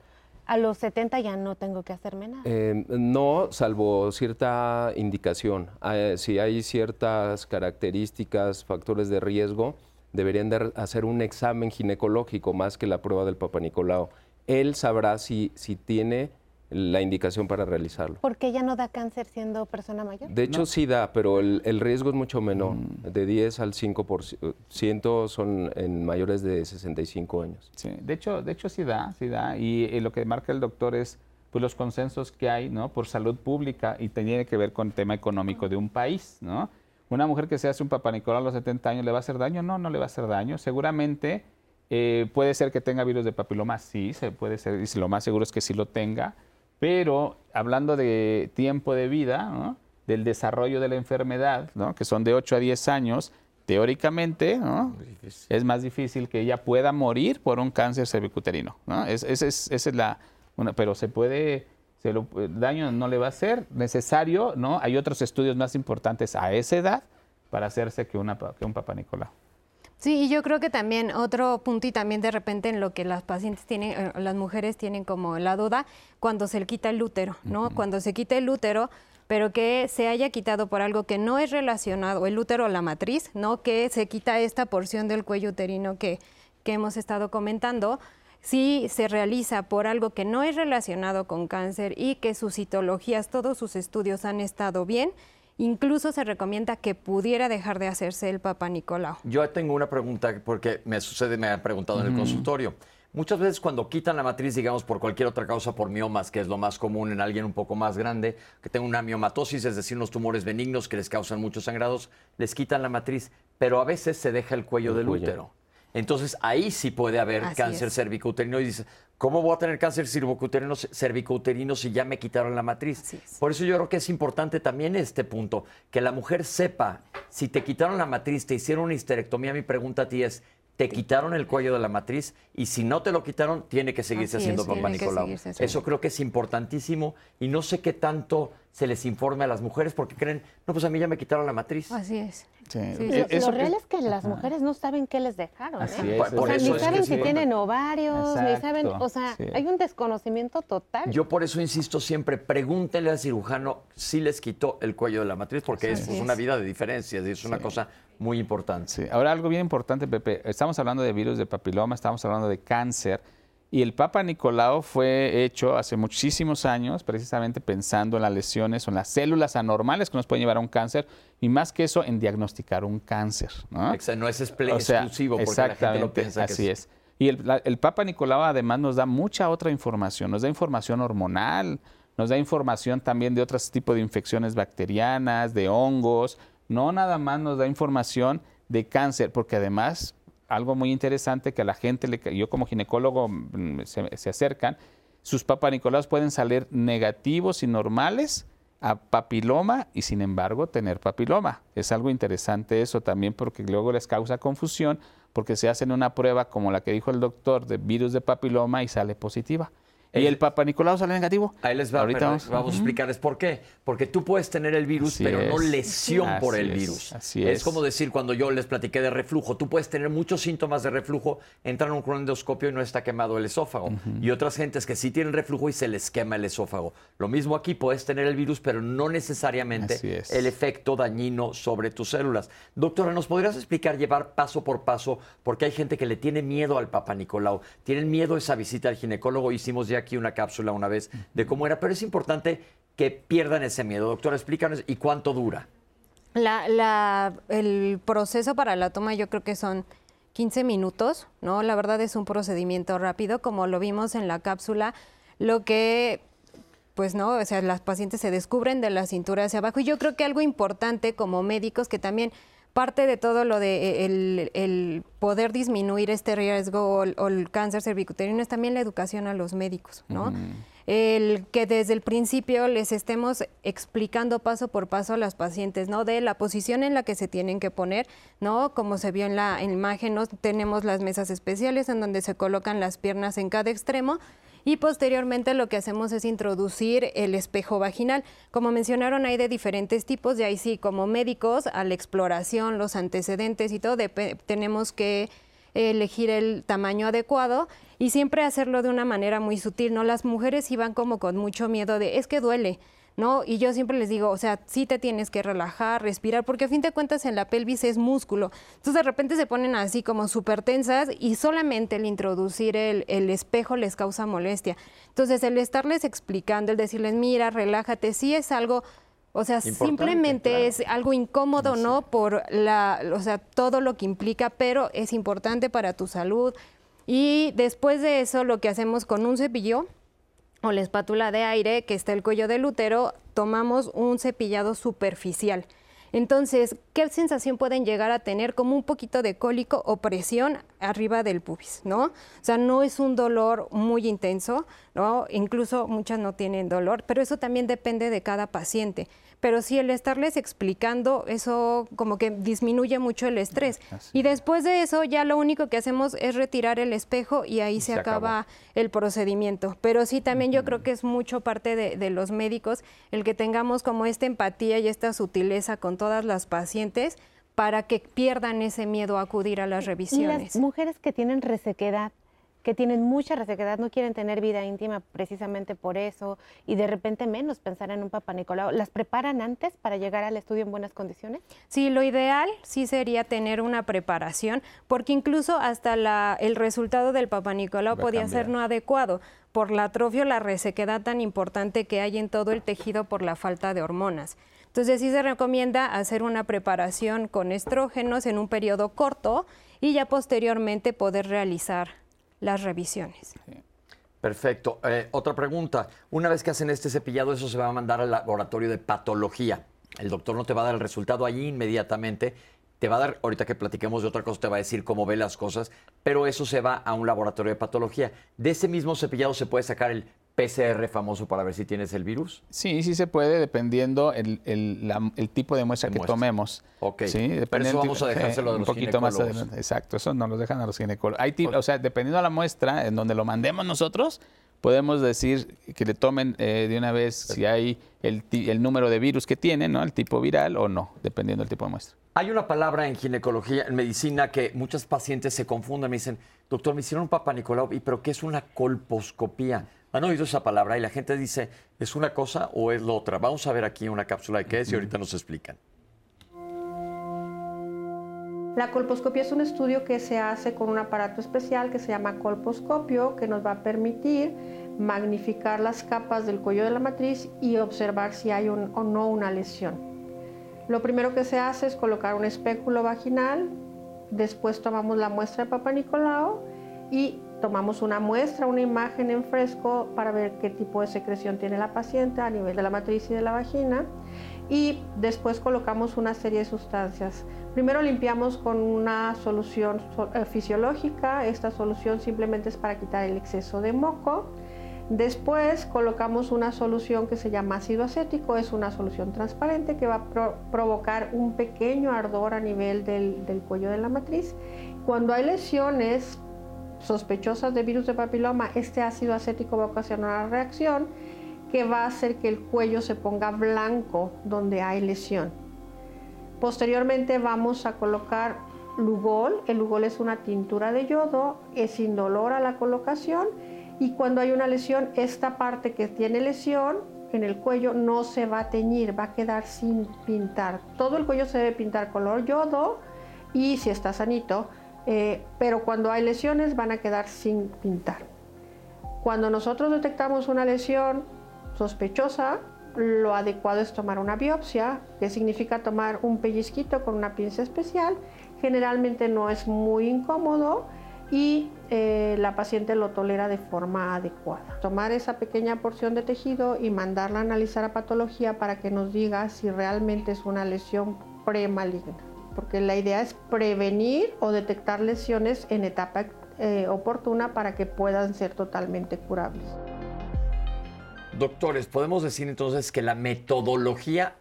A los 70 ya no tengo que hacerme nada. Eh, no, salvo cierta indicación. Si hay ciertas características, factores de riesgo, deberían de hacer un examen ginecológico más que la prueba del Papa Nicolau. Él sabrá si, si tiene la indicación para realizarlo. ¿Por qué ya no da cáncer siendo persona mayor? De hecho sí da, pero el, riesgo es mucho menor. Mm. De 10 al 5% son en mayores de 65 años. Sí, de hecho, de hecho sí da, sí da. Y, lo que marca el doctor es pues, los consensos que hay ¿no? por salud pública y tiene que ver con el tema económico de un país. ¿no? Una mujer que se hace un papanicolau a los 70 años, ¿le va a hacer daño? No, no le va a hacer daño. Seguramente eh, puede ser que tenga virus de papiloma, sí, se puede ser, y lo más seguro es que sí lo tenga pero hablando de tiempo de vida, del desarrollo de la enfermedad, que son de 8 a 10 años, teóricamente es más difícil que ella pueda morir por un cáncer cervicuterino. Es, esa es, la, pero se puede, se lo, daño no le va a ser necesario, ¿no? hay otros estudios más importantes a esa edad para hacerse que, una, que un papá Nicolau. Sí, y yo creo que también otro punto y también de repente en lo que las pacientes tienen, eh, las mujeres tienen como la duda, cuando se le quita el útero, ¿no? Cuando se quita el útero, pero que se haya quitado por algo que no es relacionado, el útero o la matriz, ¿no? Que se quita esta porción del cuello uterino que, que hemos estado comentando, si se realiza por algo que no es relacionado con cáncer y que sus citologías, todos sus estudios han estado bien, Incluso se recomienda que pudiera dejar de hacerse el Papa Nicolau. Yo tengo una pregunta porque me sucede, me han preguntado en el consultorio. Muchas veces cuando quitan la matriz, digamos, por cualquier otra causa, por miomas, que es lo más común en alguien un poco más grande, que tenga una miomatosis, es decir, unos tumores benignos que les causan muchos sangrados, les quitan la matriz, pero a veces se deja el cuello del útero. Entonces ahí sí puede haber cáncer cervicouterino y dice, ¿cómo voy a tener cáncer cervicouterino, si ya me quitaron la matriz? Por eso yo creo que es importante también este punto, que la mujer sepa, si te quitaron la matriz, te hicieron una histerectomía, mi pregunta a ti es, te quitaron el cuello de la matriz y si no te lo quitaron, tiene que seguirse haciendo papá Nicolau. Eso creo que es importantísimo y no sé qué tanto se les informe a las mujeres porque creen, no, pues a mí ya me quitaron la matriz. Así es. Sí. lo, real es que las mujeres no saben qué les dejaron. ¿eh? o sea, ni saben si tienen ovarios, ni saben, o sea, hay un desconocimiento total. Yo por eso insisto siempre, pregúntenle al cirujano si les quitó el cuello de la matriz, porque es, una vida de diferencias y es una cosa muy importante. Sí. Ahora algo bien importante, Pepe, estamos hablando de virus de papiloma, estamos hablando de cáncer. Y el Papa Nicolau fue hecho hace muchísimos años, precisamente pensando en las lesiones o en las células anormales que nos pueden llevar a un cáncer, y más que eso, en diagnosticar un cáncer. No, no es exclusivo, porque la gente lo piensa. Así es. Y el, el, Papa Nicolau además nos da mucha otra información, nos da información hormonal, nos da información también de otros tipos de infecciones bacterianas, de hongos, no nada más nos da información de cáncer, porque además algo muy interesante que a la gente, le, yo como ginecólogo mm, se, acercan, sus papanicolaos pueden salir negativos y normales a papiloma y sin embargo tener papiloma. Es algo interesante eso también porque luego les causa confusión porque se hacen una prueba como la que dijo el doctor de virus de papiloma y sale positiva. ¿Y el Papa Nicolau sale negativo? Ahí les va, Ahorita vamos, a explicarles por qué. Porque tú puedes tener el virus, pero no lesión por el virus. Así es. Es como decir, cuando yo les platiqué de reflujo, tú puedes tener muchos síntomas de reflujo, entran a un cronendoscopio y no está quemado el esófago. Y otras gentes que sí tienen reflujo y se les quema el esófago. Lo mismo aquí, puedes tener el virus, pero no necesariamente el efecto dañino sobre tus células. Doctora, ¿nos podrías explicar, llevar paso por paso, porque hay gente que le tiene miedo al Papa Nicolau, tienen miedo a esa visita al ginecólogo, hicimos ya aquí una cápsula una vez de cómo era, pero es importante que pierdan ese miedo. Doctora, explícanos, ¿y cuánto dura? La, el proceso para la toma yo creo que son 15 minutos, ¿no? La verdad es un procedimiento rápido, como lo vimos en la cápsula, lo que pues no, o sea, las pacientes se descubren de la cintura hacia abajo y yo creo que algo importante como médicos que también parte de todo lo de eh, el, poder disminuir este riesgo o, el cáncer cervicuterino es también la educación a los médicos, ¿no? El que desde el principio les estemos explicando paso por paso a las pacientes, ¿no? De la posición en la que se tienen que poner, ¿no? Como se vio en la imagen, ¿no? tenemos las mesas especiales en donde se colocan las piernas en cada extremo y posteriormente lo que hacemos es introducir el espejo vaginal. Como mencionaron, hay de diferentes tipos y ahí sí, como médicos, a la exploración, los antecedentes y todo, tenemos que elegir el tamaño adecuado y siempre hacerlo de una manera muy sutil, ¿no? Las mujeres iban como con mucho miedo de, es que duele. ¿No? Y yo siempre les digo, o sea, sí te tienes que relajar, respirar, porque a fin de cuentas en la pelvis es músculo. Entonces de repente se ponen así como súper tensas y solamente el introducir el, espejo les causa molestia. Entonces el estarles explicando, el decirles, mira, relájate, sí es algo... O sea, simplemente es algo incómodo, ¿no? Por la, o sea, todo lo que implica, pero es importante para tu salud. Y después de eso, lo que hacemos con un cepillo, o la espátula de aire que está el cuello del útero, tomamos un cepillado superficial. Entonces, ¿qué sensación pueden llegar a tener? Como un poquito de cólico o presión arriba del pubis, ¿no? O sea, no es un dolor muy intenso, ¿no? Incluso muchas no tienen dolor, pero eso también depende de cada paciente pero sí el estarles explicando, eso como que disminuye mucho el estrés. Y después de eso ya lo único que hacemos es retirar el espejo y ahí se, acaba el procedimiento. Pero sí también yo creo que es mucho parte de, los médicos el que tengamos como esta empatía y esta sutileza con todas las pacientes para que pierdan ese miedo a acudir a las revisiones. las mujeres que tienen resequedad, que tienen mucha resequedad, no quieren tener vida íntima precisamente por eso y de repente menos pensar en un papá Nicolau. ¿Las preparan antes para llegar al estudio en buenas condiciones? Sí, lo ideal sí sería tener una preparación porque incluso hasta la, el resultado del papá Nicolau podía ser no adecuado por la atrofia o la resequedad tan importante que hay en todo el tejido por la falta de hormonas. Entonces sí se recomienda hacer una preparación con estrógenos en un periodo corto y ya posteriormente poder realizar las revisiones. Perfecto. Eh, otra pregunta. Una vez que hacen este cepillado, eso se va a mandar al laboratorio de patología. El doctor no te va a dar el resultado allí inmediatamente. Te va a dar, ahorita que platiquemos de otra cosa, te va a decir cómo ve las cosas, pero eso se va a un laboratorio de patología. De ese mismo cepillado se puede sacar el PCR famoso para ver si tienes el virus? Sí, sí se puede, dependiendo el, el, tipo de muestra que tomemos. Ok. Sí, Pero eso vamos a dejárselo de los Un poquito más adelante. Exacto, eso nos lo dejan a los ginecólogos. Hay o sea, dependiendo de la muestra, en donde lo mandemos nosotros, podemos decir que le tomen eh, de una vez si hay el, el, número de virus que tiene, ¿no? El tipo viral o no, dependiendo del tipo de muestra. Hay una palabra en ginecología, en medicina, que muchos pacientes se confunden. Me dicen, doctor, me hicieron un papá Nicolau, ¿pero qué es una colposcopía? Han oído esa palabra y la gente dice, ¿es una cosa o es la otra? Vamos a ver aquí una cápsula de qué es y ahorita nos explican. La colposcopia es un estudio que se hace con un aparato especial que se llama colposcopio, que nos va a permitir magnificar las capas del cuello de la matriz y observar si hay o no una lesión. Lo primero que se hace es colocar un espéculo vaginal, después tomamos la muestra de Papa Nicolau y tomamos una muestra, una imagen en fresco para ver qué tipo de secreción tiene la paciente a nivel de la matriz y de la vagina y después colocamos una serie de sustancias. Primero limpiamos con una solución eh, fisiológica, esta solución simplemente es para quitar el exceso de moco. Después colocamos una solución que se llama ácido acético, es una solución transparente que va a provocar un pequeño ardor a nivel del, del cuello de la matriz. Cuando hay lesiones sospechosas de virus de papiloma, este ácido acético va a ocasionar una reacción que va a hacer que el cuello se ponga blanco donde hay lesión. Posteriormente vamos a colocar Lugol. El Lugol es una tintura de yodo, es indolor a la colocación y cuando hay una lesión, esta parte que tiene lesión en el cuello no se va a teñir, va a quedar sin pintar. Todo el cuello se debe pintar color yodo y si está sanito, eh, pero cuando hay lesiones van a quedar sin pintar. Cuando nosotros detectamos una lesión sospechosa, lo adecuado es tomar una biopsia, que significa tomar un pellizquito con una pinza especial. Generalmente no es muy incómodo y eh, la paciente lo tolera de forma adecuada. Tomar esa pequeña porción de tejido y mandarla a analizar a patología para que nos diga si realmente es una lesión premaligna, porque la idea es prevenir o detectar lesiones en etapa eh, oportuna para que puedan ser totalmente curables. Doctores, podemos decir entonces que la metodología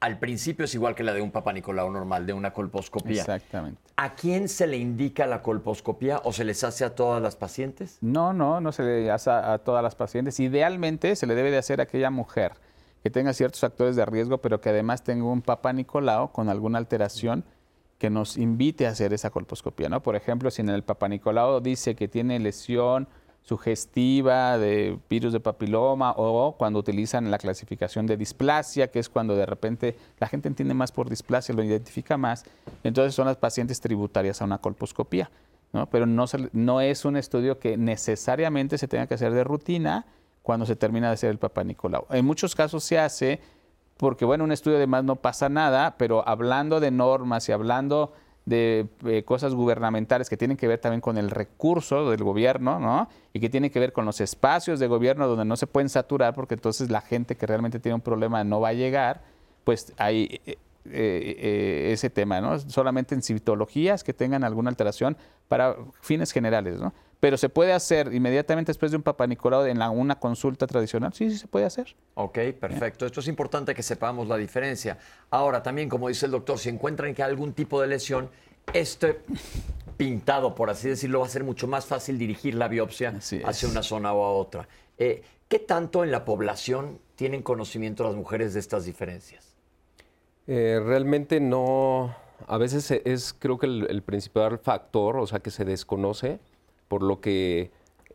al principio es igual que la de un papá Nicolau normal, de una colposcopía. Exactamente. ¿A quién se le indica la colposcopía o se les hace a todas las pacientes? No, no, no se le hace a todas las pacientes. Idealmente se le debe de hacer a aquella mujer que tenga ciertos factores de riesgo, pero que además tenga un papá Nicolau con alguna alteración que nos invite a hacer esa colposcopía, ¿no? Por ejemplo, si en el papá Nicolau dice que tiene lesión sugestiva de virus de papiloma o cuando utilizan la clasificación de displasia, que es cuando de repente la gente entiende más por displasia, lo identifica más, entonces son las pacientes tributarias a una colposcopía. ¿no? Pero no, no es un estudio que necesariamente se tenga que hacer de rutina cuando se termina de hacer el Papa Nicolau. En muchos casos se hace porque, bueno, un estudio además no pasa nada, pero hablando de normas y hablando de eh, cosas gubernamentales que tienen que ver también con el recurso del gobierno, ¿no? Y que tienen que ver con los espacios de gobierno donde no se pueden saturar porque entonces la gente que realmente tiene un problema no va a llegar, pues hay eh, eh, ese tema, ¿no? Solamente en citologías que tengan alguna alteración para fines generales, ¿no? Pero se puede hacer inmediatamente después de un Papa Nicolau en una consulta tradicional. Sí, sí se puede hacer. Ok, perfecto. Esto es importante que sepamos la diferencia. Ahora, también, como dice el doctor, si encuentran que hay algún tipo de lesión, este pintado, por así decirlo, va a ser mucho más fácil dirigir la biopsia hacia una zona o a otra. Eh, ¿Qué tanto en la población tienen conocimiento las mujeres de estas diferencias? Eh, realmente no. A veces es, creo que el principal factor, o sea, que se desconoce por lo que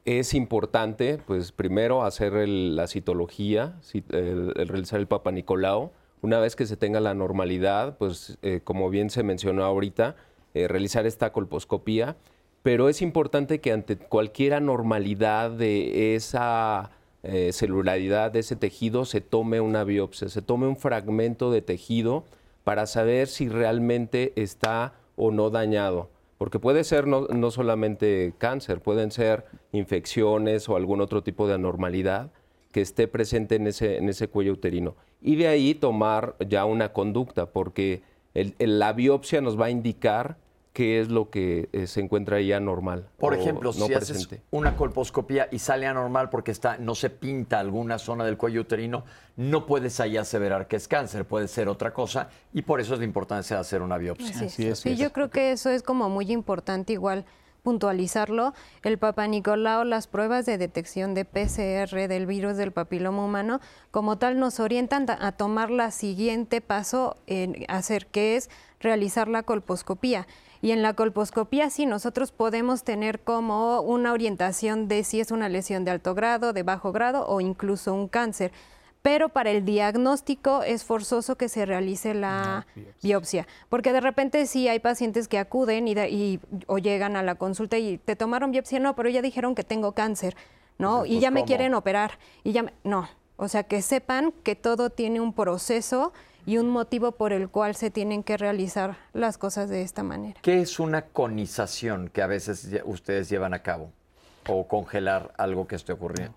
es importante, pues primero hacer la citología, el, realizar el Papa Nicolau. Una vez que se tenga la normalidad, pues eh, como bien se mencionó ahorita, eh, realizar esta colposcopía. Pero es importante que ante cualquier anormalidad de esa eh, celularidad de ese tejido se tome una biopsia, se tome un fragmento de tejido para saber si realmente está o no dañado. Porque puede ser no, solamente cáncer, pueden ser infecciones o algún otro tipo de anormalidad que esté presente en ese, en ese cuello uterino. Y de ahí tomar ya una conducta, porque la biopsia nos va a indicar qué es lo que eh, se encuentra ahí anormal. Por ejemplo, si haces una colposcopía y sale anormal porque está, no se pinta alguna zona del cuello uterino, no puedes ahí aseverar que es cáncer, puede ser otra cosa y por eso es la importancia de hacer una biopsia. Sí, yo creo que eso es como muy importante igual puntualizarlo, el Papa Nicolau, las pruebas de detección de PCR del virus del papiloma humano, como tal nos orientan a tomar la siguiente paso en hacer, que es realizar la colposcopía. Y en la colposcopía sí nosotros podemos tener como una orientación de si es una lesión de alto grado, de bajo grado o incluso un cáncer. Pero para el diagnóstico es forzoso que se realice la biopsia. porque de repente sí hay pacientes que acuden y, o llegan a la consulta y te tomaron biopsia, no, pero ya dijeron que tengo cáncer, ¿no? y ya me quieren operar y ya no, o sea que sepan que todo tiene un proceso y un motivo por el cual se tienen que realizar las cosas de esta manera. ¿Qué es una conización que a veces ustedes llevan a cabo? O congelar algo que esté ocurriendo.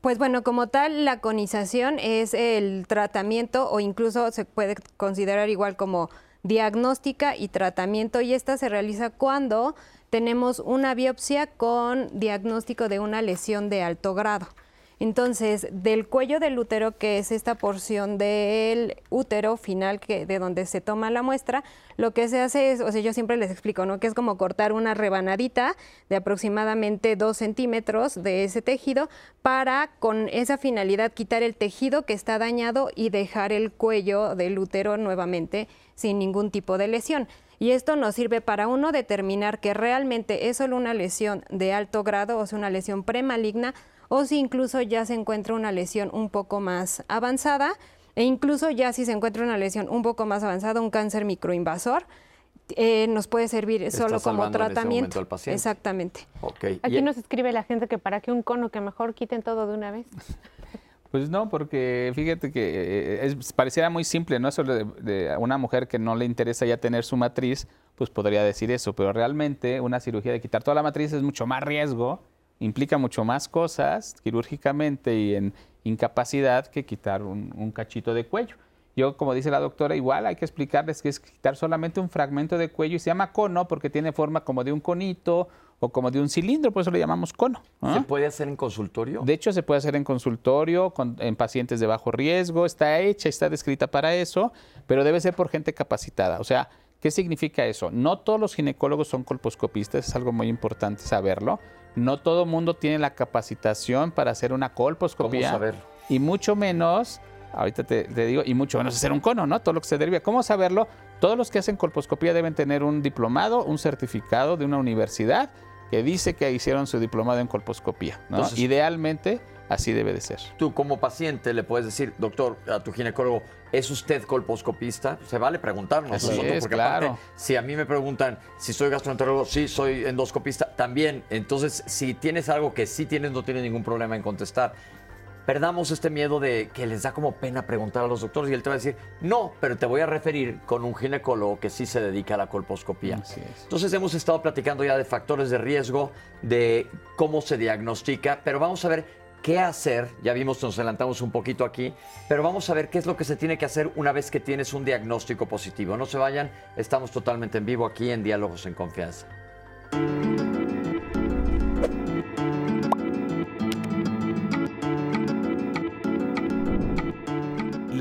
Pues bueno, como tal, la conización es el tratamiento o incluso se puede considerar igual como diagnóstica y tratamiento y esta se realiza cuando tenemos una biopsia con diagnóstico de una lesión de alto grado. Entonces, del cuello del útero, que es esta porción del útero final que, de donde se toma la muestra, lo que se hace es, o sea, yo siempre les explico, ¿no? Que es como cortar una rebanadita de aproximadamente dos centímetros de ese tejido para, con esa finalidad, quitar el tejido que está dañado y dejar el cuello del útero nuevamente sin ningún tipo de lesión. Y esto nos sirve para uno determinar que realmente es solo una lesión de alto grado, o sea, una lesión premaligna, o si incluso ya se encuentra una lesión un poco más avanzada e incluso ya si se encuentra una lesión un poco más avanzada, un cáncer microinvasor, eh, nos puede servir Está solo como salvando en ese tratamiento. momento al paciente. Exactamente. Aquí Y- nos escribe la gente que para que un cono que mejor quiten todo de una vez. [laughs] Pues no, porque fíjate que eh, es- pareciera muy simple, ¿no? Eso de, de una mujer que no le interesa ya tener su matriz, pues podría decir eso, pero realmente una cirugía de quitar toda la matriz es mucho más riesgo, implica mucho más cosas quirúrgicamente y en incapacidad que quitar un, un cachito de cuello. Yo, como dice la doctora, igual hay que explicarles que es quitar solamente un fragmento de cuello y se llama cono porque tiene forma como de un conito o como de un cilindro, por eso le llamamos cono. ¿no? ¿Se puede hacer en consultorio? De hecho, se puede hacer en consultorio, con- en pacientes de bajo riesgo, está hecha, está descrita para eso, pero debe ser por gente capacitada. O sea, ¿qué significa eso? No todos los ginecólogos son colposcopistas, es algo muy importante saberlo. No todo mundo tiene la capacitación para hacer una colposcopía. ¿Cómo saberlo? Y mucho menos, ahorita te, te digo, y mucho menos hacer un cono, ¿no? Todo lo que se deriva. ¿Cómo saberlo? Todos los que hacen colposcopía deben tener un diplomado, un certificado de una universidad que dice que hicieron su diplomado en colposcopía. ¿no? Entonces- Idealmente, así debe de ser. Tú como paciente le puedes decir, doctor, a tu ginecólogo, ¿es usted colposcopista? Se vale preguntarnos Así nosotros, es, porque claro. aparte, si a mí me preguntan si soy gastroenterólogo, sí, soy endoscopista, también. Entonces, si tienes algo que sí tienes, no tienes ningún problema en contestar. Perdamos este miedo de que les da como pena preguntar a los doctores y él te va a decir, no, pero te voy a referir con un ginecólogo que sí se dedica a la colposcopía. Así es. Entonces hemos estado platicando ya de factores de riesgo, de cómo se diagnostica, pero vamos a ver qué hacer. Ya vimos, nos adelantamos un poquito aquí, pero vamos a ver qué es lo que se tiene que hacer una vez que tienes un diagnóstico positivo. No se vayan, estamos totalmente en vivo aquí en Diálogos en Confianza.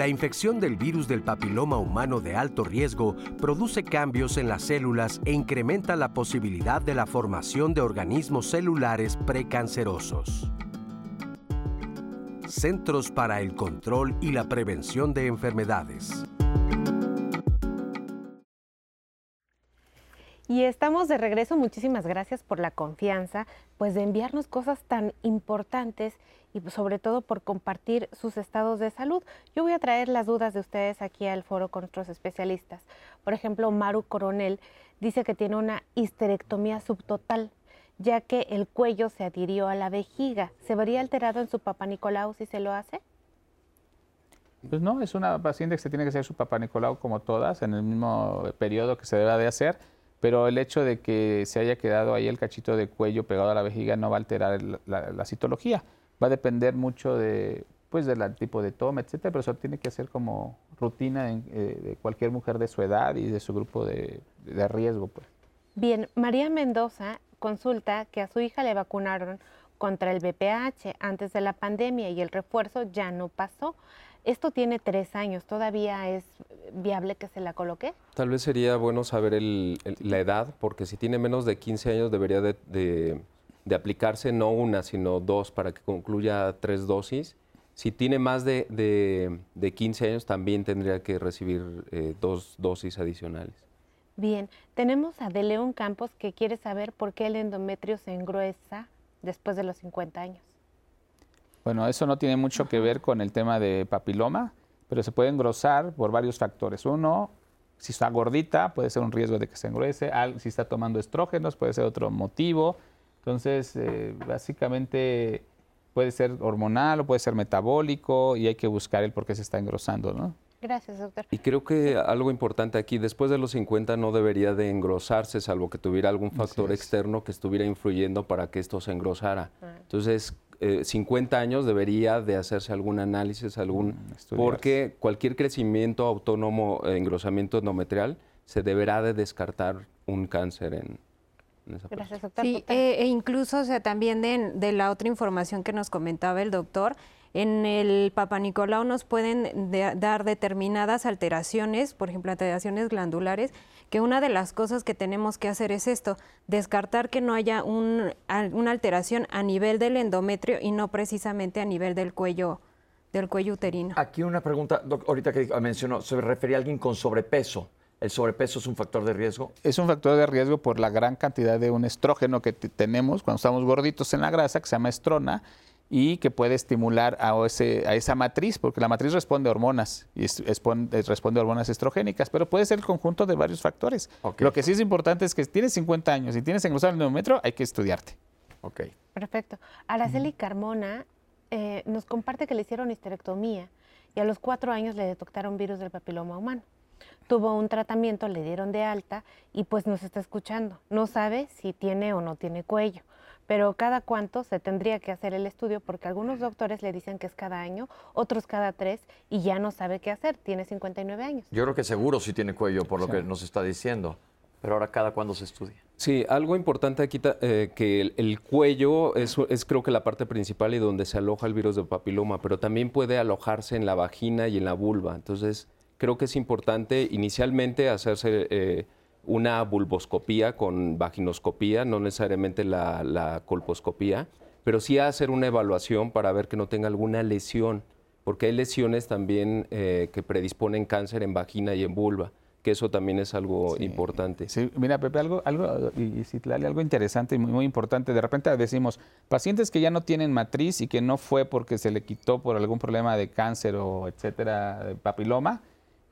La infección del virus del papiloma humano de alto riesgo produce cambios en las células e incrementa la posibilidad de la formación de organismos celulares precancerosos. Centros para el Control y la Prevención de Enfermedades. Y estamos de regreso. Muchísimas gracias por la confianza, pues de enviarnos cosas tan importantes y sobre todo por compartir sus estados de salud. Yo voy a traer las dudas de ustedes aquí al foro con nuestros especialistas. Por ejemplo, Maru Coronel dice que tiene una histerectomía subtotal, ya que el cuello se adhirió a la vejiga. ¿Se vería alterado en su papá Nicolau si se lo hace? Pues no, es una paciente que se tiene que hacer su papá Nicolau como todas, en el mismo periodo que se debe de hacer, pero el hecho de que se haya quedado ahí el cachito de cuello pegado a la vejiga no va a alterar la citología. Va a depender mucho de, pues, del tipo de toma, etcétera, pero eso tiene que hacer como rutina en- eh, de cualquier mujer de su edad y de su grupo de, de riesgo. Pues. Bien, María Mendoza consulta que a su hija le vacunaron contra el BPH antes de la pandemia y el refuerzo ya no pasó. Esto tiene tres años, ¿todavía es viable que se la coloque? Tal vez sería bueno saber la edad, porque si tiene menos de 15 años debería de, aplicarse no una, sino dos para que concluya tres dosis. Si tiene más de, de- de 15 años también tendría que recibir eh, dos dosis adicionales. Bien, tenemos a De León Campos que quiere saber por qué el endometrio se engruesa después de los 50 años. Bueno, eso no tiene mucho que ver con el tema de papiloma, pero se puede engrosar por varios factores. Uno, si está gordita, puede ser un riesgo de que se engruese. Si está tomando estrógenos, puede ser otro motivo. Entonces, eh, básicamente puede ser hormonal o puede ser metabólico y hay que buscar el por qué se está engrosando, ¿no? Gracias, doctor. Y creo que algo importante aquí, después de los 50 no debería de engrosarse, salvo que tuviera algún factor es. externo que estuviera influyendo para que esto se engrosara. Entonces, eh, 50 años debería de hacerse algún análisis, algún... estudiarse. porque cualquier crecimiento autónomo, eh, engrosamiento endometrial, se deberá de descartar un cáncer en. Gracias, doctor. Sí, Doctor. eh, e incluso, o sea, también de, de la otra información que nos comentaba el doctor, en el Papa Nicolau nos pueden de- dar determinadas alteraciones, por ejemplo, alteraciones glandulares, que una de las cosas que tenemos que hacer es esto, descartar que no haya un, una alteración a nivel del endometrio y no precisamente a nivel del cuello, del cuello uterino. Aquí una pregunta, doc, ahorita que mencionó, se refería a alguien con sobrepeso. ¿El sobrepeso es un factor de riesgo? Es un factor de riesgo por la gran cantidad de un estrógeno que tenemos cuando estamos gorditos en la grasa, que se llama estrona, y que puede estimular a, ese, a esa matriz, porque la matriz responde a hormonas y responde a hormonas estrogénicas, pero puede ser el conjunto de varios factores. Lo que sí es importante es que si tienes 50 años y tienes engrosado el neumómetro, hay que estudiarte. Ok. Perfecto. Araceli Carmona eh, nos comparte que le hicieron histerectomía y a los cuatro años le detectaron virus del papiloma humano. Tuvo un tratamiento, le dieron de alta y pues nos está escuchando. No sabe si tiene o no tiene cuello pero cada cuánto se tendría que hacer el estudio porque algunos doctores le dicen que es cada año, otros cada tres y ya no sabe qué hacer, tiene 59 años. Yo creo que seguro sí tiene cuello por lo que nos está diciendo, pero ahora cada cuándo se estudia. Sí, algo importante aquí eh, que el, cuello es, es, creo que la parte principal y donde se aloja el virus de papiloma, pero también puede alojarse en la vagina y en la vulva. Entonces, creo que es importante inicialmente hacerse... Eh, una bulboscopía con vaginoscopía, no necesariamente la, colposcopía, pero sí hacer una evaluación para ver que no tenga alguna lesión, porque hay lesiones también eh, que predisponen cáncer en vagina y en vulva que eso también es algo importante. Sí, mira, Pepe, algo, algo, y, algo interesante y muy, muy, importante. De repente decimos, pacientes que ya no tienen matriz y que no fue porque se le quitó por algún problema de cáncer o etcétera, de papiloma,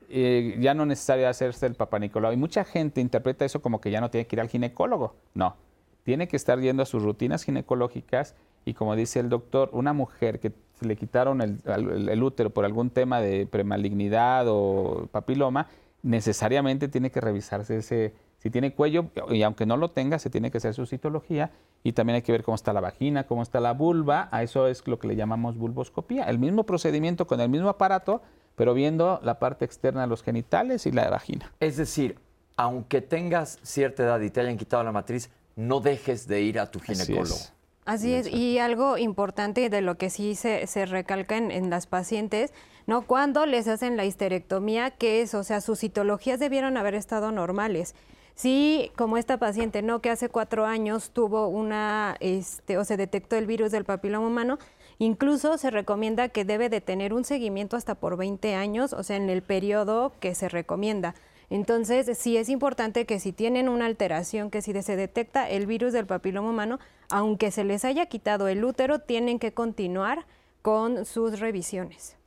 eh, ya no es necesario hacerse el Papa Y mucha gente interpreta eso como que ya no tiene que ir al ginecólogo. No, tiene que estar yendo a sus rutinas ginecológicas y como dice el doctor, una mujer que le quitaron el, útero por algún tema de premalignidad o papiloma, necesariamente tiene que revisarse ese, si tiene cuello, y aunque no lo tenga, se tiene que hacer su citología y también hay que ver cómo está la vagina, cómo está la vulva, a eso es lo que le llamamos vulvoscopía. El mismo procedimiento con el mismo aparato, pero viendo la parte externa de los genitales y la vagina. Es decir, aunque tengas cierta edad y te hayan quitado la matriz, no dejes de ir a tu ginecólogo. Así es, y algo importante de lo que sí se, se recalca en, las pacientes, ¿no? Cuando les hacen la histerectomía, que es, o sea, sus citologías debieron haber estado normales. Sí, como esta paciente, ¿no? Que hace cuatro años tuvo una, este, o se detectó el virus del papiloma humano, Incluso se recomienda que debe de tener un seguimiento hasta por 20 años, o sea, en el periodo que se recomienda. Entonces, sí es importante que si tienen una alteración, que si se detecta el virus del papiloma humano, aunque se les haya quitado el útero, tienen que continuar con sus revisiones.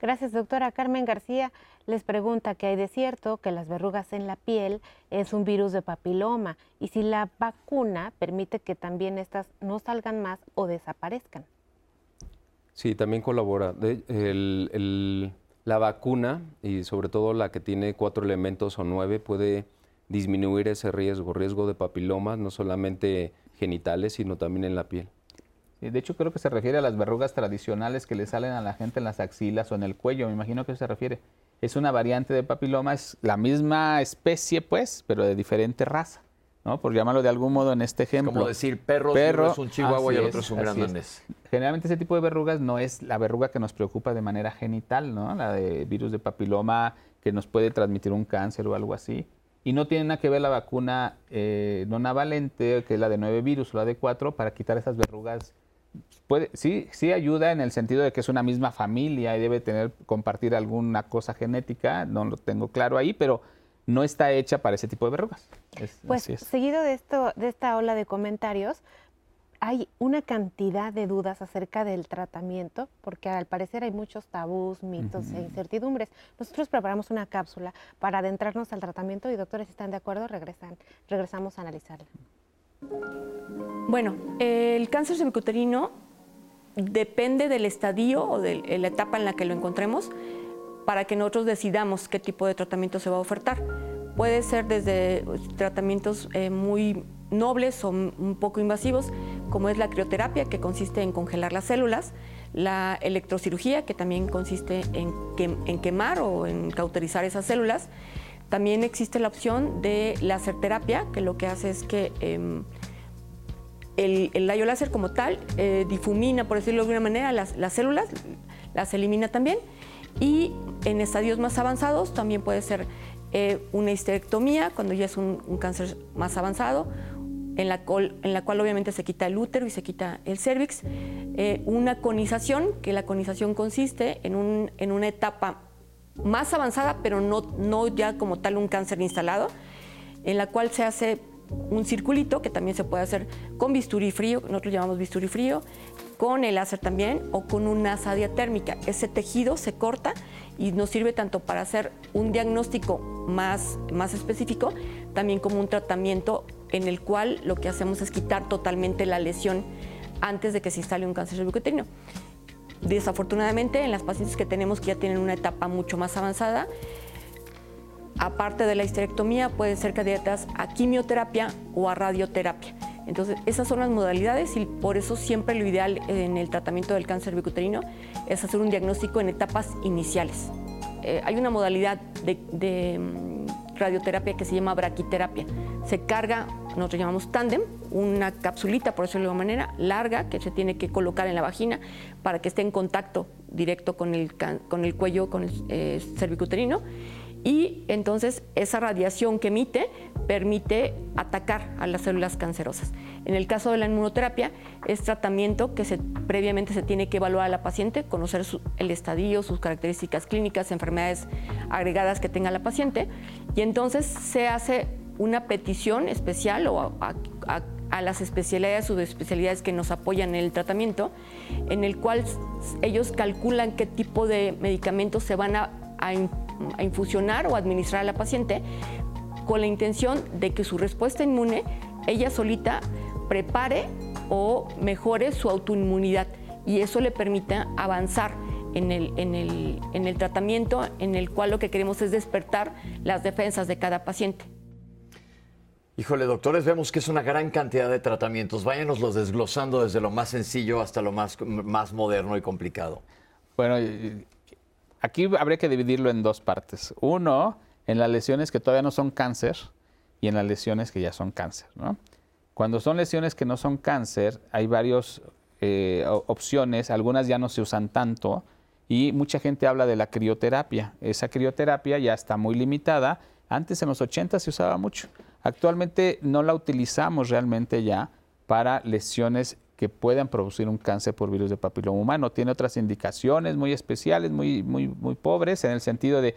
Gracias, doctora. Carmen García les pregunta que hay de cierto que las verrugas en la piel es un virus de papiloma y si la vacuna permite que también estas no salgan más o desaparezcan. Sí, también colabora. la vacuna, y sobre todo la que tiene cuatro elementos o nueve, puede disminuir ese riesgo, riesgo de papilomas, no solamente genitales, sino también en la piel. De hecho, creo que se refiere a las verrugas tradicionales que le salen a la gente en las axilas o en el cuello. Me imagino que se refiere. Es una variante de papiloma, es la misma especie, pues, pero de diferente raza. ¿No? Por llamarlo de algún modo en este ejemplo. como decir perros, perro es un chihuahua y el otro es un gran Generalmente ese tipo de verrugas no es la verruga que nos preocupa de manera genital, ¿no? La de virus de papiloma que nos puede transmitir un cáncer o algo así. Y no tiene nada que ver la vacuna eh, no navalente, que es la de nueve virus o la de cuatro, para quitar esas verrugas. Puede, sí, sí ayuda en el sentido de que es una misma familia y debe tener, compartir alguna cosa genética, no lo tengo claro ahí, pero no está hecha para ese tipo de verrugas. pues seguido de, esto, de esta ola de comentarios, hay una cantidad de dudas acerca del tratamiento, porque al parecer hay muchos tabús, mitos e incertidumbres. Nosotros preparamos una cápsula para adentrarnos al tratamiento y doctores, si están de acuerdo, regresan, regresamos a analizarla. Bueno, el cáncer cervicuterino depende del estadio o de la etapa en la que lo encontremos para que nosotros decidamos qué tipo de tratamiento se va a ofertar. Puede ser desde pues, tratamientos eh, muy nobles o un poco invasivos, como es la crioterapia, que consiste en congelar las células, la electrocirugía, que también consiste en, quemar o en cauterizar esas células. También existe la opción de láser terapia, que lo que hace es que em, el, el rayo láser como tal eh, difumina, por decirlo de alguna manera, las células, las elimina también y en estadios más avanzados también puede ser eh, una histerectomía, cuando ya es un, cáncer más avanzado, en la, en la, cual, obviamente se quita el útero y se quita el cervix. Eh, una conización, que la conización consiste en, un, en, una etapa más avanzada, pero no, no ya como tal un cáncer instalado, en la cual se hace un circulito que también se puede hacer con bisturí frío, nosotros llamamos bisturí frío, con el láser también o con una sadia térmica. Ese tejido se corta y nos sirve tanto para hacer un diagnóstico más, más específico, también como un tratamiento en el cual lo que hacemos es quitar totalmente la lesión antes de que se instale un cáncer cervicuterino. Desafortunadamente, en las pacientes que tenemos que ya tienen una etapa mucho más avanzada, aparte de la histerectomía, pueden ser candidatas a quimioterapia o a radioterapia. Entonces, esas son las modalidades y por eso siempre lo ideal en el tratamiento del cáncer cervicuterino es hacer un diagnóstico en etapas iniciales. Eh, hay una modalidad de, mm, radioterapia que se llama braquiterapia. Se carga, nosotros llamamos tándem, una capsulita, por eso de alguna manera, larga, que se tiene que colocar en la vagina para que esté en contacto directo con el, con el cuello, con el eh, cervicuterino y entonces esa radiación que emite permite atacar a las células cancerosas. En el caso de la inmunoterapia es tratamiento que previamente se tiene que evaluar a la paciente, conocer el estadio, sus características clínicas, enfermedades agregadas que tenga la paciente y entonces se hace una petición especial o a, las especialidades o especialidades que nos apoyan en el tratamiento, en el cual ellos calculan qué tipo de medicamentos se van a, a a infusionar o administrar a la paciente con la intención de que su respuesta inmune, ella solita, prepare o mejore su autoinmunidad y eso le permita avanzar en el, en, el, en el tratamiento en el cual lo que queremos es despertar las defensas de cada paciente. Híjole, doctores, vemos que es una gran cantidad de tratamientos. Váyanos desglosando desde lo más sencillo hasta lo más, más moderno y complicado. Bueno, Aquí habría que dividirlo en dos partes. Uno, en las lesiones que todavía no son cáncer y en las lesiones que ya son cáncer. Cuando son lesiones que no son cáncer, hay varias eh, opciones, algunas ya no se usan tanto y mucha gente habla de la crioterapia. Esa crioterapia ya está muy limitada. Antes en los 80 se usaba mucho. Actualmente no la utilizamos realmente ya para lesiones que puedan producir un cáncer por virus de papiloma humano. Tiene otras indicaciones muy especiales, muy, muy, muy pobres, en el sentido de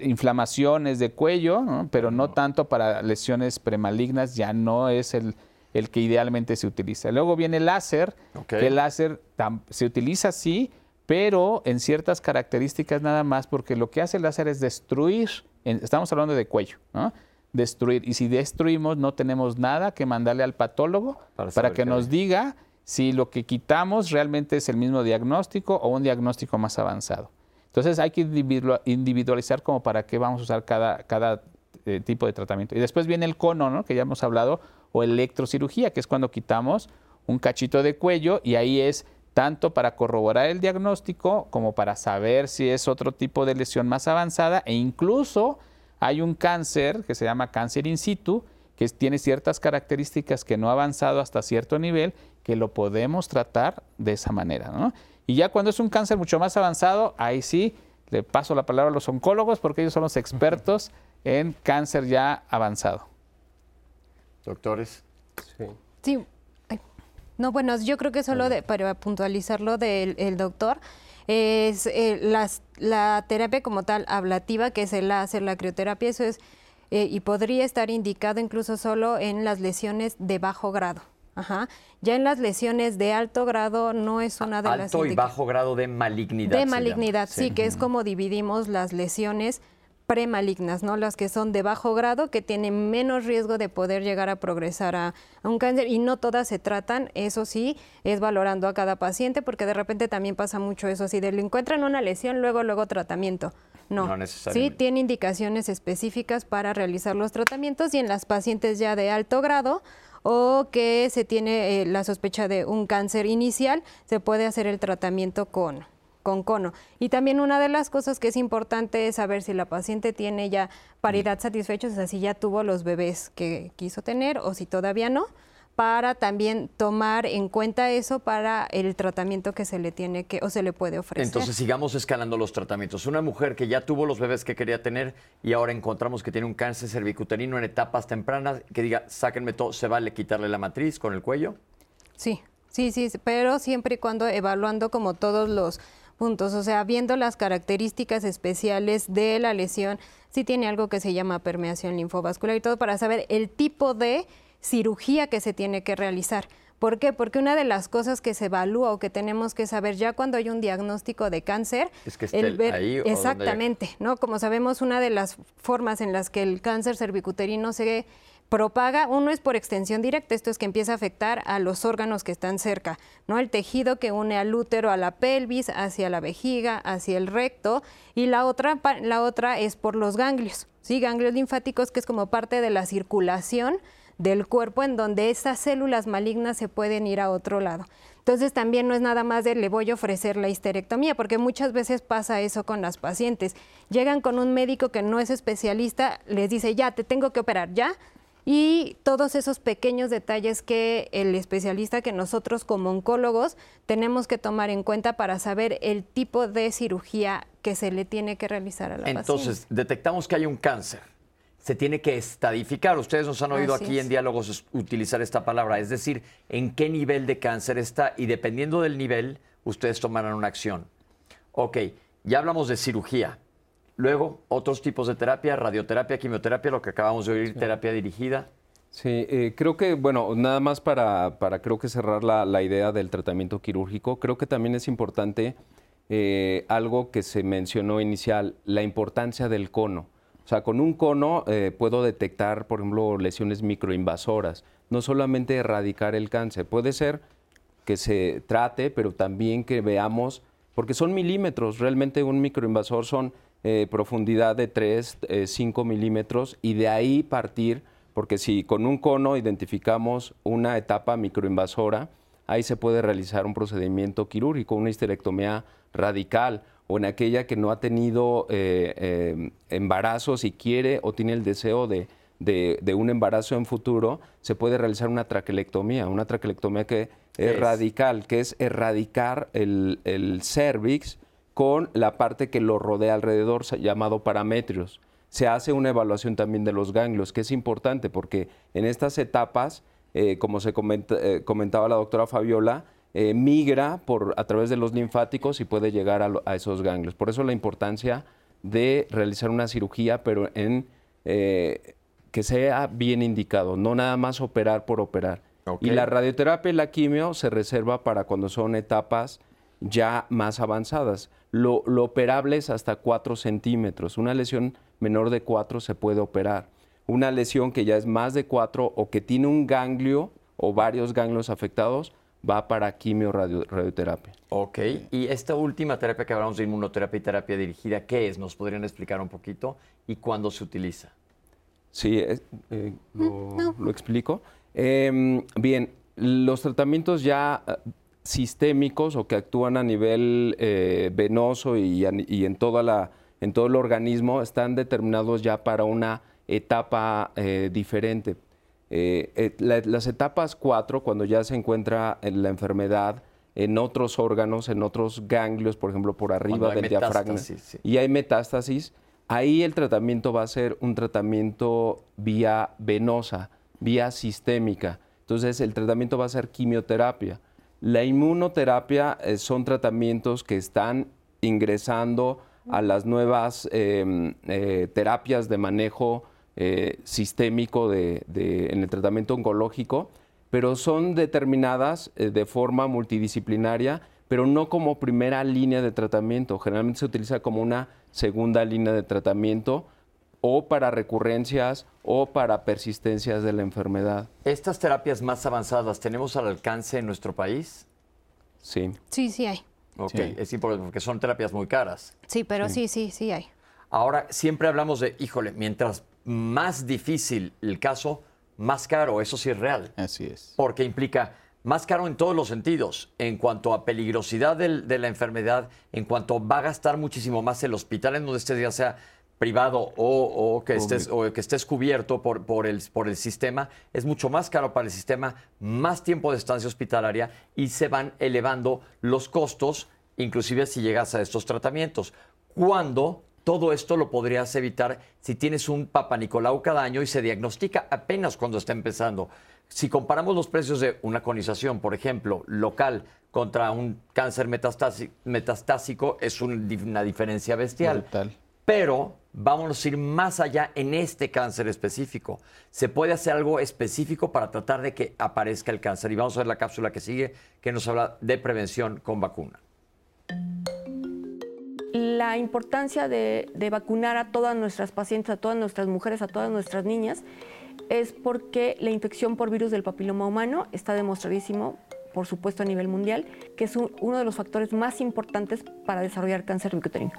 inflamaciones de cuello, pero no tanto para lesiones premalignas, ya no es el, el que idealmente se utiliza. Luego viene el láser, que el láser se utiliza sí, pero en ciertas características nada más, porque lo que hace el láser es destruir, estamos hablando de cuello, ¿no? Destruir. Y si destruimos, no tenemos nada que mandarle al patólogo para, que nos diga si lo que quitamos realmente es el mismo diagnóstico o un diagnóstico más avanzado. Entonces hay que individualizar como para qué vamos a usar cada, cada eh, tipo de tratamiento. Y después viene el cono, ¿no? que ya hemos hablado, o electrocirugía, que es cuando quitamos un cachito de cuello y ahí es tanto para corroborar el diagnóstico como para saber si es otro tipo de lesión más avanzada e incluso hay un cáncer que se llama cáncer in situ, que tiene ciertas características que no ha avanzado hasta cierto nivel, que lo podemos tratar de esa manera. Y ya cuando es un cáncer mucho más avanzado, ahí sí le paso la palabra a los oncólogos porque ellos son los expertos en cáncer ya avanzado. Doctores. Sí. sí. No, bueno, yo creo que solo para puntualizarlo del doctor, es eh, la terapia como tal ablativa, que es el láser, la crioterapia, eso es, eh, y podría estar indicado incluso solo en las lesiones de bajo grado. Ajá. Ya en las lesiones de alto grado no es una de las... Alto y bajo grado de malignidad. De malignidad, sí, que es como dividimos las lesiones premalignas, ¿no? Las que son de bajo grado, que tienen menos riesgo de poder llegar a progresar a, un cáncer y no todas se tratan, eso sí, es valorando a cada paciente, porque de repente también pasa mucho eso, si le encuentran una lesión, luego, luego tratamiento. No, sí, tiene indicaciones específicas para realizar los tratamientos y en las pacientes ya de alto grado o que se tiene eh, la sospecha de un cáncer inicial, se puede hacer el tratamiento con con cono. Y también una de las cosas que es importante es saber si la paciente tiene ya paridad satisfecha, o sea, si ya tuvo los bebés que quiso tener o si todavía no, para también tomar en cuenta eso para el tratamiento que se le tiene que o se le puede ofrecer. Entonces sigamos escalando los tratamientos. Una mujer que ya tuvo los bebés que quería tener y ahora encontramos que tiene un cáncer cervicuterino en etapas tempranas, que diga, sáquenme todo, ¿se vale quitarle la matriz con el cuello? Sí, sí, sí, pero siempre y cuando evaluando como todos los puntos, o sea, viendo las características especiales de la lesión, si tiene algo que se llama permeación linfovascular y todo para saber el tipo de cirugía que se tiene que realizar, ¿Por qué? Porque una de las cosas que se evalúa o que tenemos que saber ya cuando hay un diagnóstico de cáncer, es que el ver, ahí exactamente, ¿no? Como sabemos, una de las formas en las que el cáncer cervicuterino se propaga, uno es por extensión directa, esto es que empieza a afectar a los órganos que están cerca, ¿no? El tejido que une al útero a la pelvis, hacia la vejiga, hacia el recto, y la otra, la otra es por los ganglios, ¿sí? Ganglios linfáticos, que es como parte de la circulación del cuerpo en donde esas células malignas se pueden ir a otro lado. Entonces también no es nada más de le voy a ofrecer la histerectomía, porque muchas veces pasa eso con las pacientes. Llegan con un médico que no es especialista, les dice, ya, te tengo que operar, ya. Y todos esos pequeños detalles que el especialista, que nosotros como oncólogos tenemos que tomar en cuenta para saber el tipo de cirugía que se le tiene que realizar a la paciente. Entonces, detectamos que hay un cáncer se tiene que estadificar. Ustedes nos han oído aquí en diálogos utilizar esta palabra, es decir, en qué nivel de cáncer está y dependiendo del nivel, ustedes tomarán una acción. Ok, ya hablamos de cirugía. Luego, otros tipos de terapia, radioterapia, quimioterapia, lo que acabamos de oír, terapia dirigida. Sí, eh, creo que, bueno, nada más para, para creo que cerrar la, idea del tratamiento quirúrgico, creo que también es importante eh, algo que se mencionó inicial, la importancia del cono. O sea, con un cono eh, puedo detectar, por ejemplo, lesiones microinvasoras, no solamente erradicar el cáncer, puede ser que se trate, pero también que veamos, porque son milímetros, realmente un microinvasor son eh, profundidad de 3, 5 eh, milímetros y de ahí partir, porque si con un cono identificamos una etapa microinvasora, ahí se puede realizar un procedimiento quirúrgico, una histerectomía radical o en aquella que no ha tenido eh, eh, embarazos y quiere o tiene el deseo de, un embarazo en futuro, se puede realizar una traquelectomía, una traquelectomía que es, radical, que es erradicar el, el cervix con la parte que lo rodea alrededor, llamado parametrios. Se hace una evaluación también de los ganglios, que es importante porque en estas etapas, eh, como se comentaba la doctora Fabiola, eh, migra por, a través de los linfáticos y puede llegar a, esos ganglios. Por eso la importancia de realizar una cirugía, pero en eh, que sea bien indicado, no nada más operar por operar. Y la radioterapia y la quimio se reserva para cuando son etapas ya más avanzadas. Lo, lo, operable es hasta 4 centímetros. Una lesión menor de 4 se puede operar. Una lesión que ya es más de 4 o que tiene un ganglio o varios ganglios afectados, va para quimio radioterapia. Ok, y esta última terapia que hablamos de inmunoterapia y terapia dirigida, ¿qué es? ¿Nos podrían explicar un poquito? ¿Y cuándo se utiliza? Sí, eh, lo, explico. Em, bien, los tratamientos ya eh, sistémicos o que actúan a nivel eh, venoso y, en, toda la, en todo el organismo están determinados ya para una etapa diferente. Eh, eh, las etapas 4, cuando ya se encuentra la enfermedad en otros órganos, en otros ganglios, por ejemplo, por arriba del diafragma, y hay metástasis, ahí el tratamiento va a ser un tratamiento vía venosa, vía sistémica. Entonces, el tratamiento va a ser quimioterapia. La inmunoterapia eh, son tratamientos que están ingresando a las nuevas em, terapias de manejo eh, sistémico de, en el tratamiento oncológico, pero son determinadas eh, de forma multidisciplinaria, pero no como primera línea de tratamiento. Generalmente se utiliza como una segunda línea de tratamiento o para recurrencias o para persistencias de la enfermedad. ¿Estas terapias más avanzadas tenemos al alcance en nuestro país? Sí. Sí, sí hay. Ok, es importante porque son terapias muy caras. Sí, pero sí, sí, sí hay. Ahora, siempre hablamos de, híjole, mientras más difícil el caso, más caro. Eso sí es real. Así es. Porque implica más caro en todos los sentidos, en cuanto a peligrosidad de la enfermedad, en cuanto va a gastar muchísimo más el hospital en donde estés, ya sea privado o, que, estés, o que estés cubierto por, por, el, por el sistema, es mucho más caro para el sistema, más tiempo de estancia hospitalaria y se van elevando los costos, inclusive si llegas a estos tratamientos. Cuando todo esto lo podrías evitar si tienes un Papa Nicolau cada año y se diagnostica apenas cuando está empezando. Si comparamos los precios de una conización, por ejemplo, local contra un cáncer metastásico, es una diferencia bestial. Pero vámonos a ir más allá en este cáncer específico. Se puede hacer algo específico para tratar de que aparezca el cáncer. Y vamos a ver la cápsula que sigue, que nos habla de prevención con vacuna. La importancia de, vacunar a todas nuestras pacientes, a todas nuestras mujeres, a todas nuestras niñas, es porque la infección por virus del papiloma humano está demostradísimo, por supuesto a nivel mundial, que es un- uno de los factores más importantes para desarrollar cáncer cervicuterino.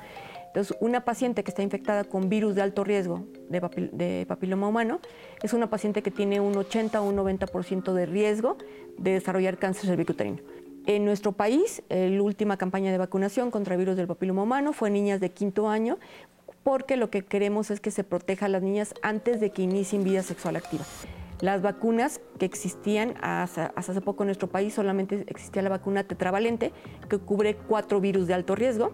Entonces, una paciente que está infectada con virus de alto riesgo de, papil- de papiloma humano es una paciente que tiene un 80 o un 90% de riesgo de desarrollar cáncer cervicuterino. En nuestro país, eh, la última campaña de vacunación contra virus del papiloma humano fue en niñas de quinto año, porque lo que queremos es que se proteja a las niñas antes de que inicien vida sexual activa. Las vacunas que existían hasta, hasta hace poco en nuestro país solamente existía la vacuna tetravalente que cubre cuatro virus de alto riesgo.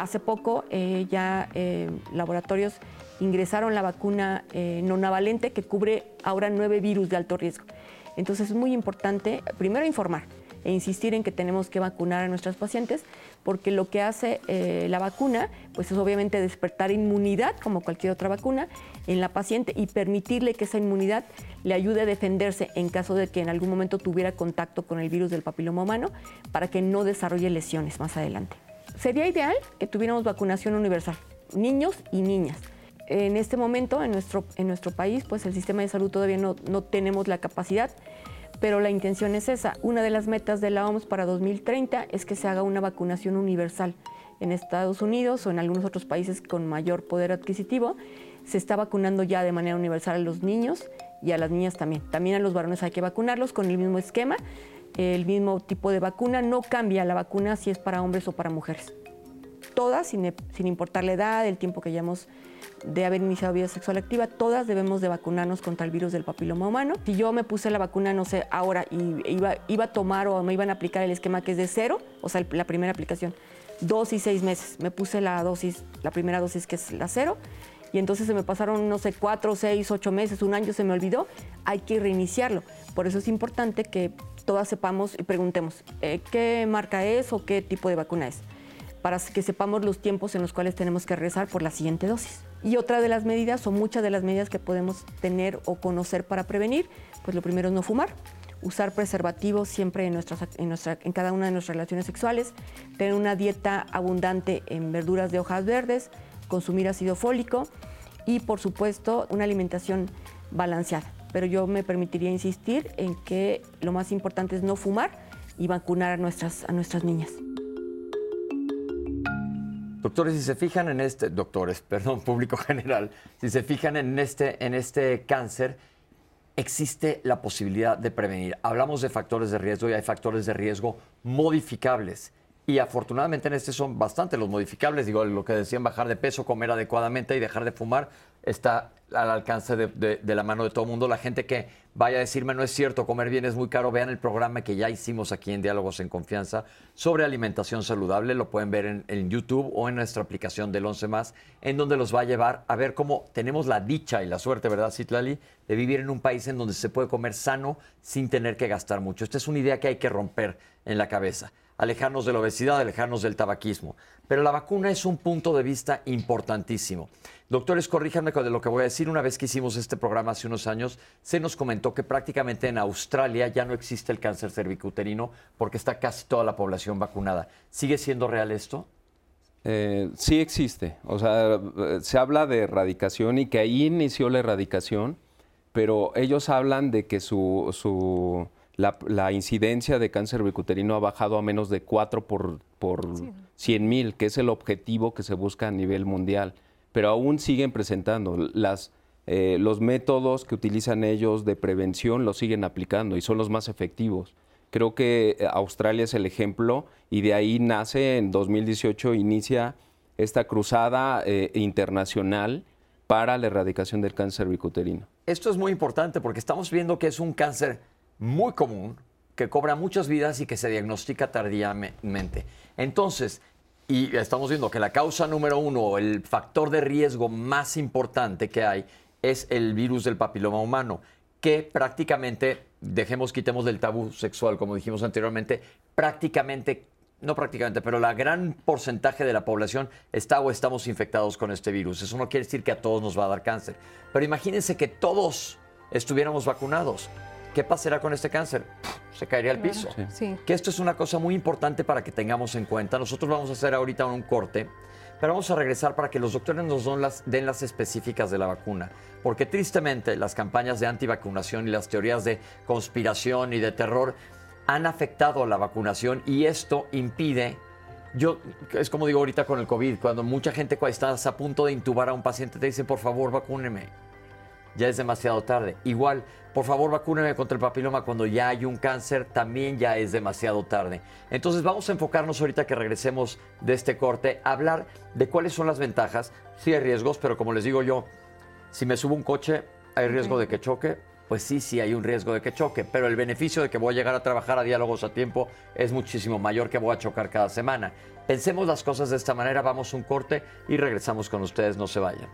Hace poco eh, ya eh, laboratorios ingresaron la vacuna eh, nonavalente que cubre ahora nueve virus de alto riesgo. Entonces es muy importante primero informar e insistir en que tenemos que vacunar a nuestras pacientes porque lo que hace la vacuna pues es obviamente despertar inmunidad como cualquier otra vacuna en la paciente y permitirle que esa inmunidad le ayude a defenderse en caso de que en algún momento tuviera contacto con el virus del papiloma humano para que no desarrolle lesiones más adelante. Sería ideal que tuviéramos vacunación universal, niños y niñas. En este momento, en nuestro, en nuestro país, pues el sistema de salud todavía no, no tenemos la capacidad, pero la intención es esa. Una de las metas de la OMS para 2030 es que se haga una vacunación universal. En Estados Unidos o en algunos otros países con mayor poder adquisitivo, se está vacunando ya de manera universal a los niños y a las niñas también. También a los varones hay que vacunarlos con el mismo esquema, el mismo tipo de vacuna. No cambia la vacuna si es para hombres o para mujeres. Todas, sin, sin importar la edad, el tiempo que hayamos de haber iniciado vida sexual activa, todas debemos de vacunarnos contra el virus del papiloma humano. Si yo me puse la vacuna, no sé, ahora y iba, iba a tomar o me iban a aplicar el esquema que es de cero, o sea, la primera aplicación, dos y seis meses. Me puse la dosis, la primera dosis que es la cero, y entonces se me pasaron, no sé, cuatro, seis, ocho meses, un año, se me olvidó. Hay que reiniciarlo. Por eso es importante que todas sepamos y preguntemos eh, qué marca es o qué tipo de vacuna es para que sepamos los tiempos en los cuales tenemos que regresar por la siguiente dosis. Y otra de las medidas, o muchas de las medidas que podemos tener o conocer para prevenir, pues lo primero es no fumar, usar preservativos siempre en, nuestras, en, nuestra, en cada una de nuestras relaciones sexuales, tener una dieta abundante en verduras de hojas verdes, consumir ácido fólico y, por supuesto, una alimentación balanceada. Pero yo me permitiría insistir en que lo más importante es no fumar y vacunar a nuestras, a nuestras niñas. Doctores, si se fijan en este, doctores, [laughs] perdón, público general, si se fijan en este, en este cáncer, existe la posibilidad de prevenir. Hablamos de factores de riesgo y hay factores de riesgo modificables. Y afortunadamente en este son bastante los modificables. Digo, lo que decían, bajar de peso, comer adecuadamente y dejar de fumar está al alcance de, la mano de todo el mundo. La gente que vaya a decirme no es cierto, comer bien es muy caro, vean el programa que ya hicimos aquí en Diálogos en Confianza sobre alimentación saludable. Lo pueden ver en, en YouTube o en nuestra aplicación del 11 más, en donde los va a llevar a ver cómo tenemos la dicha y la suerte, ¿verdad, Citlali? De vivir en un país en donde se puede comer sano sin tener que gastar mucho. Esta es una idea que hay que romper en la cabeza alejarnos de la obesidad, alejarnos del tabaquismo. Pero la vacuna es un punto de vista importantísimo. Doctores, corríjanme de lo que voy a decir. Una vez que hicimos este programa hace unos años, se nos comentó que prácticamente en Australia ya no existe el cáncer cervicuterino porque está casi toda la población vacunada. ¿Sigue siendo real esto? Eh, sí existe. O sea, se habla de erradicación y que ahí inició la erradicación, pero ellos hablan de que su, su- la, la incidencia de cáncer cervicuterino ha bajado a menos de 4 por, por 100 mil, que es el objetivo que se busca a nivel mundial. Pero aún siguen presentando. Las, eh, los métodos que utilizan ellos de prevención los siguen aplicando y son los más efectivos. Creo que eh, Australia es el ejemplo y de ahí nace en 2018, inicia esta cruzada eh, internacional para la erradicación del cáncer cervicuterino. Esto es muy importante porque estamos viendo que es un cáncer muy común, que cobra muchas vidas y que se diagnostica tardíamente. Entonces, y estamos viendo que la causa número uno, el factor de riesgo más importante que hay, es el virus del papiloma humano, que prácticamente, dejemos, quitemos del tabú sexual, como dijimos anteriormente, prácticamente no prácticamente, pero la gran porcentaje de la población está o estamos infectados con este virus. Eso no quiere decir que a todos nos va a dar cáncer. Pero imagínense que todos estuviéramos vacunados. ¿Qué pasará con este cáncer? Se caería al piso. Sí. Que esto es una cosa muy importante para que tengamos en cuenta. Nosotros vamos a hacer ahorita un corte, pero vamos a regresar para que los doctores nos den las, den las específicas de la vacuna. Porque tristemente las campañas de antivacunación y las teorías de conspiración y de terror han afectado la vacunación y esto impide yo, es como digo ahorita con el COVID, cuando mucha gente cuando estás a punto de intubar a un paciente te dicen, por favor, vacúneme. Ya es demasiado tarde. Igual, por favor, vacúneme contra el papiloma cuando ya hay un cáncer, también ya es demasiado tarde. Entonces vamos a enfocarnos ahorita que regresemos de este corte a hablar de cuáles son las ventajas. Sí hay riesgos, pero como les digo yo, si me subo un coche, hay riesgo de que choque, pues sí, sí hay un riesgo de que choque, pero el beneficio de que voy a llegar a trabajar a diálogos a tiempo es muchísimo mayor que voy a chocar cada semana. Pensemos las cosas de esta manera, vamos a un corte y regresamos con ustedes, no se vayan.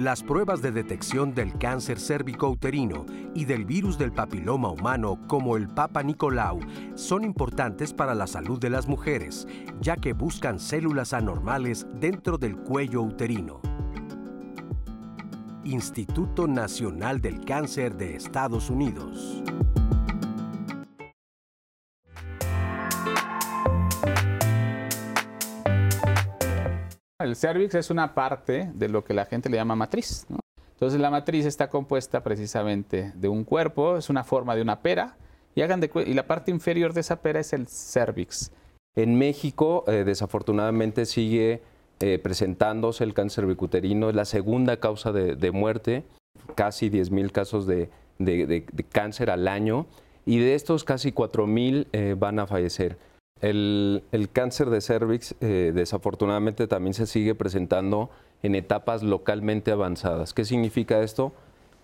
Las pruebas de detección del cáncer cérvico-uterino y del virus del papiloma humano como el Papa Nicolau son importantes para la salud de las mujeres, ya que buscan células anormales dentro del cuello uterino. Instituto Nacional del Cáncer de Estados Unidos. El cervix es una parte de lo que la gente le llama matriz. ¿no? Entonces la matriz está compuesta precisamente de un cuerpo, es una forma de una pera, y, hagan de, y la parte inferior de esa pera es el cervix. En México, eh, desafortunadamente, sigue eh, presentándose el cáncer cervicuterino, es la segunda causa de, muerte, casi 10.000 casos de, cáncer al año, y de estos casi 4.000 eh, van a fallecer. El, cáncer de cervix eh, desafortunadamente también se sigue presentando en etapas localmente avanzadas. ¿Qué significa esto?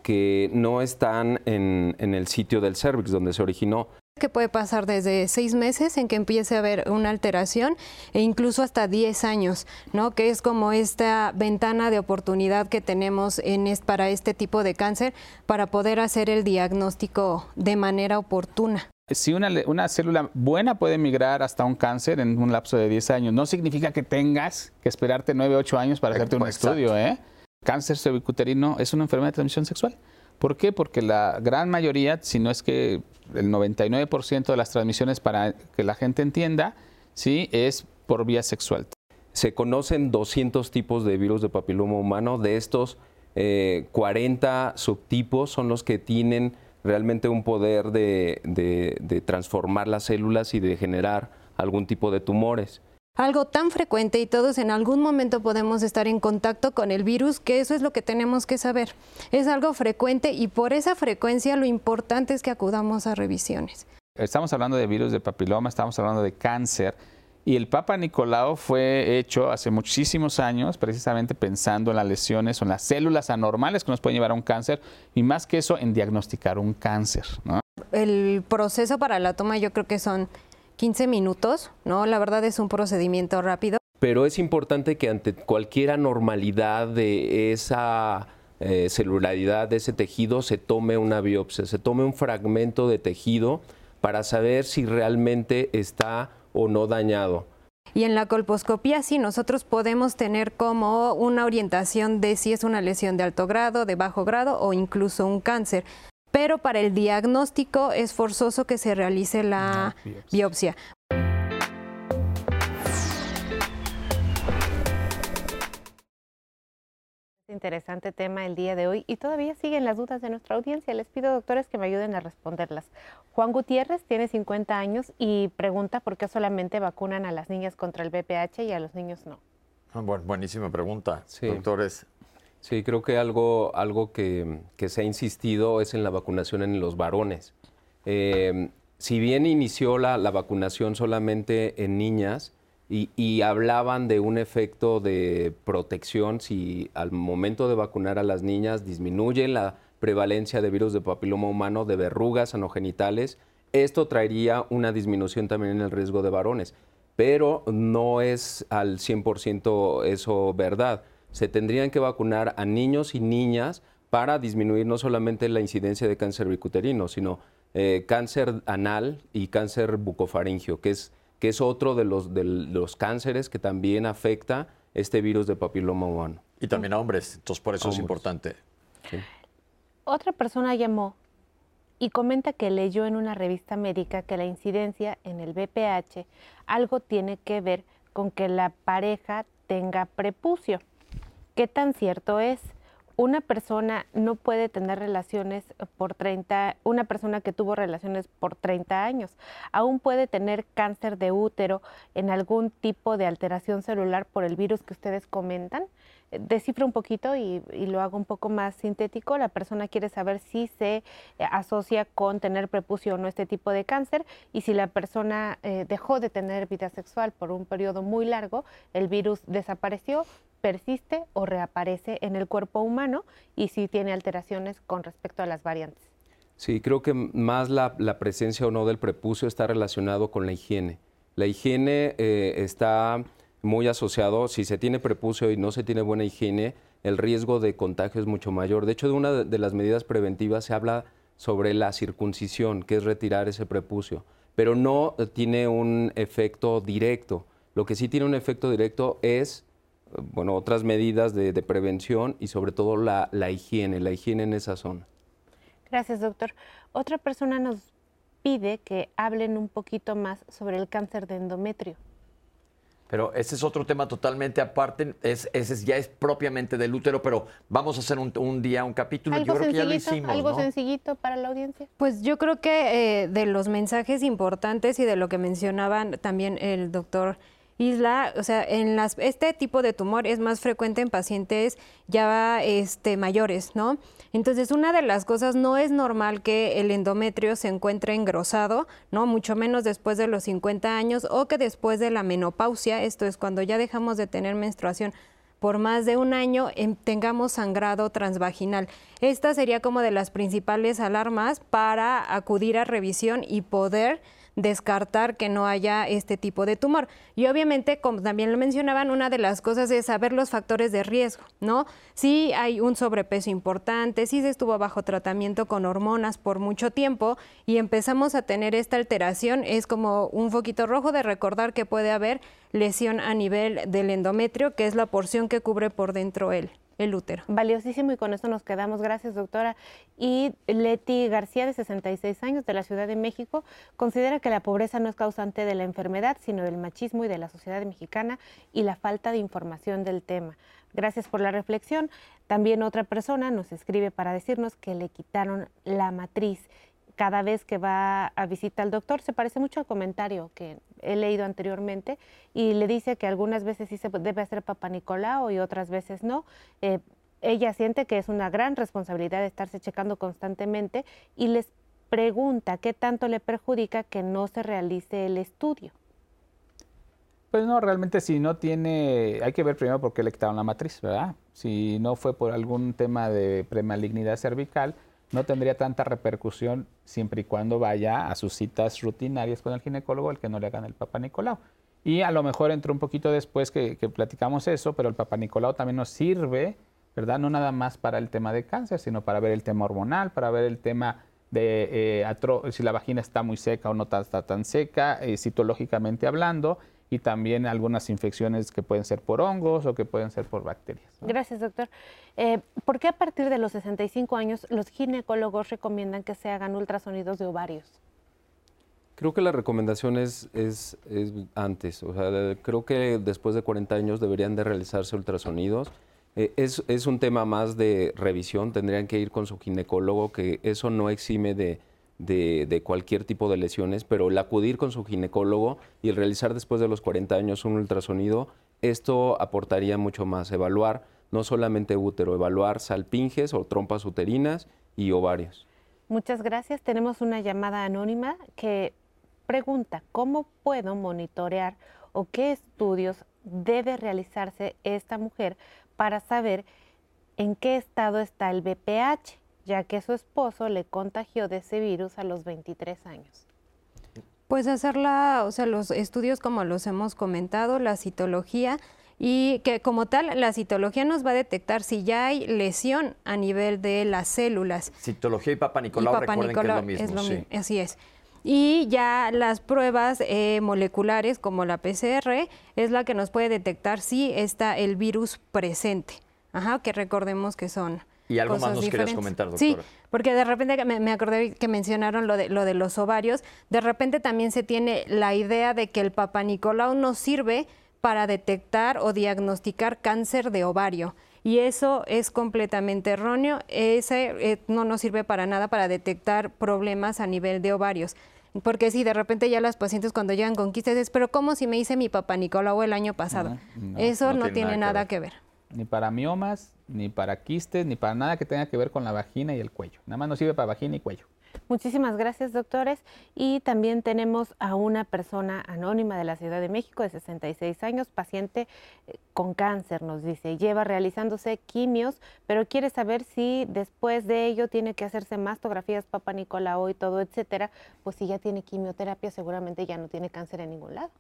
Que no están en, en el sitio del cervix donde se originó. Que puede pasar desde seis meses en que empiece a haber una alteración e incluso hasta 10 años, ¿no? Que es como esta ventana de oportunidad que tenemos en es, para este tipo de cáncer para poder hacer el diagnóstico de manera oportuna. Si una, una, célula buena puede migrar hasta un cáncer en un lapso de 10 años, no significa que tengas que esperarte 9, 8 años para hacerte un Exacto. estudio. ¿eh? Cáncer cervicuterino es una enfermedad de transmisión sexual. ¿Por qué? Porque la gran mayoría, si no es que el 99% de las transmisiones, para que la gente entienda, ¿sí? es por vía sexual. Se conocen 200 tipos de virus de papiloma humano. De estos, eh, 40 subtipos son los que tienen realmente un poder de, de, de, transformar las células y de generar algún tipo de tumores. Algo tan frecuente y todos en algún momento podemos estar en contacto con el virus, que eso es lo que tenemos que saber. Es algo frecuente y por esa frecuencia lo importante es que acudamos a revisiones. Estamos hablando de virus de papiloma, estamos hablando de cáncer. Y el Papa Nicolau fue hecho hace muchísimos años, precisamente pensando en las lesiones o en las células anormales que nos pueden llevar a un cáncer, y más que eso, en diagnosticar un cáncer. ¿no? El proceso para la toma yo creo que son 15 minutos, ¿no? La verdad es un procedimiento rápido. Pero es importante que ante cualquier anormalidad de esa eh, celularidad, de ese tejido, se tome una biopsia, se tome un fragmento de tejido para saber si realmente está o no dañado. Y en la colposcopía sí, nosotros podemos tener como una orientación de si es una lesión de alto grado, de bajo grado o incluso un cáncer. Pero para el diagnóstico es forzoso que se realice la biopsia. biopsia. Interesante tema el día de hoy y todavía siguen las dudas de nuestra audiencia. Les pido, doctores, que me ayuden a responderlas. Juan Gutiérrez tiene 50 años y pregunta por qué solamente vacunan a las niñas contra el VPH y a los niños no. Bueno, buenísima pregunta, sí. doctores. Sí, creo que algo, algo que, que, se ha insistido es en la vacunación en los varones. Eh, si bien inició la, la, vacunación solamente en niñas y, hablaban de un efecto de protección, si al momento de vacunar a las niñas disminuye la prevalencia de virus de papiloma humano, de verrugas anogenitales, esto traería una disminución también en el riesgo de varones. Pero no es al 100% eso verdad se tendrían que vacunar a niños y niñas para disminuir no solamente la incidencia de cáncer bicuterino, sino eh, cáncer anal y cáncer bucofaringio, que es, que es otro de los, de los cánceres que también afecta este virus de papiloma humano. Y también a hombres, entonces por eso es importante. Otra persona llamó y comenta que leyó en una revista médica que la incidencia en el BPH algo tiene que ver con que la pareja tenga prepucio. ¿Qué tan cierto es? Una persona no puede tener relaciones por 30, una persona que tuvo relaciones por 30 años, aún puede tener cáncer de útero en algún tipo de alteración celular por el virus que ustedes comentan descifro un poquito y, lo hago un poco más sintético. La persona quiere saber si se eh, asocia con tener prepucio o no este tipo de cáncer y si la persona eh, dejó de tener vida sexual por un periodo muy largo, el virus desapareció, persiste o reaparece en el cuerpo humano y si tiene alteraciones con respecto a las variantes. Sí, creo que más la, presencia o no del prepucio está relacionado con la higiene. La higiene eh, está muy asociado, si se tiene prepucio y no se tiene buena higiene, el riesgo de contagio es mucho mayor. De hecho, de una de las medidas preventivas se habla sobre la circuncisión, que es retirar ese prepucio, pero no tiene un efecto directo. Lo que sí tiene un efecto directo es, bueno, otras medidas de, prevención y sobre todo la, la higiene, la higiene en esa zona. Gracias, doctor. Otra persona nos pide que hablen un poquito más sobre el cáncer de endometrio. Pero ese es otro tema totalmente aparte, es, ese ya es propiamente del útero, pero vamos a hacer un, día un capítulo. Yo creo que ya lo hicimos. Algo sencillito para la audiencia. Pues yo creo que eh, de los mensajes importantes y de lo que mencionaban también el doctor Isla, o sea, en las, este tipo de tumor es más frecuente en pacientes ya este, mayores, ¿no? Entonces, una de las cosas, no es normal que el endometrio se encuentre engrosado, ¿no? Mucho menos después de los 50 años o que después de la menopausia, esto es cuando ya dejamos de tener menstruación por más de un año em, tengamos sangrado transvaginal. Esta sería como de las principales alarmas para acudir a revisión y poder descartar que no haya este tipo de tumor. Y obviamente, como también lo mencionaban, una de las cosas es saber los factores de riesgo, ¿no? Si hay un sobrepeso importante, si se estuvo bajo tratamiento con hormonas por mucho tiempo y empezamos a tener esta alteración, es como un foquito rojo de recordar que puede haber lesión a nivel del endometrio, que es la porción que cubre por dentro él el útero. Valiosísimo y con esto nos quedamos. Gracias, doctora. Y Leti García, de 66 años, de la Ciudad de México, considera que la pobreza no es causante de la enfermedad, sino del machismo y de la sociedad mexicana y la falta de información del tema. Gracias por la reflexión. También otra persona nos escribe para decirnos que le quitaron la matriz cada vez que va a visitar al doctor. Se parece mucho al comentario que he leído anteriormente y le dice que algunas veces sí se debe hacer Papa Nicolau y otras veces no. Eh, ella siente que es una gran responsabilidad estarse checando constantemente y les pregunta qué tanto le perjudica que no se realice el estudio. Pues no, realmente si no tiene, hay que ver primero por qué le quitaron la matriz, ¿verdad? Si no fue por algún tema de premalignidad cervical, no tendría tanta repercusión siempre y cuando vaya a sus citas rutinarias con el ginecólogo el que no le hagan el Papa Nicolau. Y a lo mejor entró un poquito después que, platicamos eso, pero el Papa Nicolau también nos sirve, ¿verdad? No nada más para el tema de cáncer, sino para ver el tema hormonal, para ver el tema de eh, si la vagina está muy seca o no está, tan seca, eh, citológicamente hablando, y también algunas infecciones que pueden ser por hongos o que pueden ser por bacterias. Gracias, doctor. Eh, ¿Por qué a partir de los 65 años los ginecólogos recomiendan que se hagan ultrasonidos de ovarios? Creo que la recomendación es, es, antes, o sea, creo que después de 40 años deberían de realizarse ultrasonidos. Eh, es, es un tema más de revisión, tendrían que ir con su ginecólogo, que eso no exime de, de, cualquier tipo de lesiones, pero el acudir con su ginecólogo y el realizar después de los 40 años un ultrasonido, esto aportaría mucho más, evaluar no solamente útero, evaluar salpinges o trompas uterinas y ovarios. Muchas gracias. Tenemos una llamada anónima que pregunta, ¿cómo puedo monitorear o qué estudios debe realizarse esta mujer para saber en qué estado está el BPH? Ya que su esposo le contagió de ese virus a los 23 años. Pues hacerla, o sea, los estudios como los hemos comentado, la citología y que como tal la citología nos va a detectar si ya hay lesión a nivel de las células. Citología y Papa Nicolau, recuerden que es lo mismo. Así es. Y ya las pruebas eh, moleculares como la PCR es la que nos puede detectar si está el virus presente. Ajá, que recordemos que son y algo más nos querías comentar, doctora. Sí, porque de repente me, me, acordé que mencionaron lo de, lo de los ovarios. De repente también se tiene la idea de que el Papa Nicolau nos sirve para detectar o diagnosticar cáncer de ovario. Y eso es completamente erróneo. Ese eh, no nos sirve para nada para detectar problemas a nivel de ovarios. Porque si de repente ya las pacientes cuando llegan con quistes, pero ¿cómo si me hice mi papá Nicolau el año pasado? eso no, tiene, nada, que ver. Ni para miomas, ni para quistes, ni para nada que tenga que ver con la vagina y el cuello. Nada más nos sirve para vagina y cuello. Muchísimas gracias, doctores. Y también tenemos a una persona anónima de la Ciudad de México de 66 años, paciente eh, con cáncer, nos dice. Lleva realizándose quimios, pero quiere saber si después de ello tiene que hacerse mastografías, Papa Nicolau y todo, etcétera. Pues si ya tiene quimioterapia, seguramente ya no tiene cáncer en ningún lado.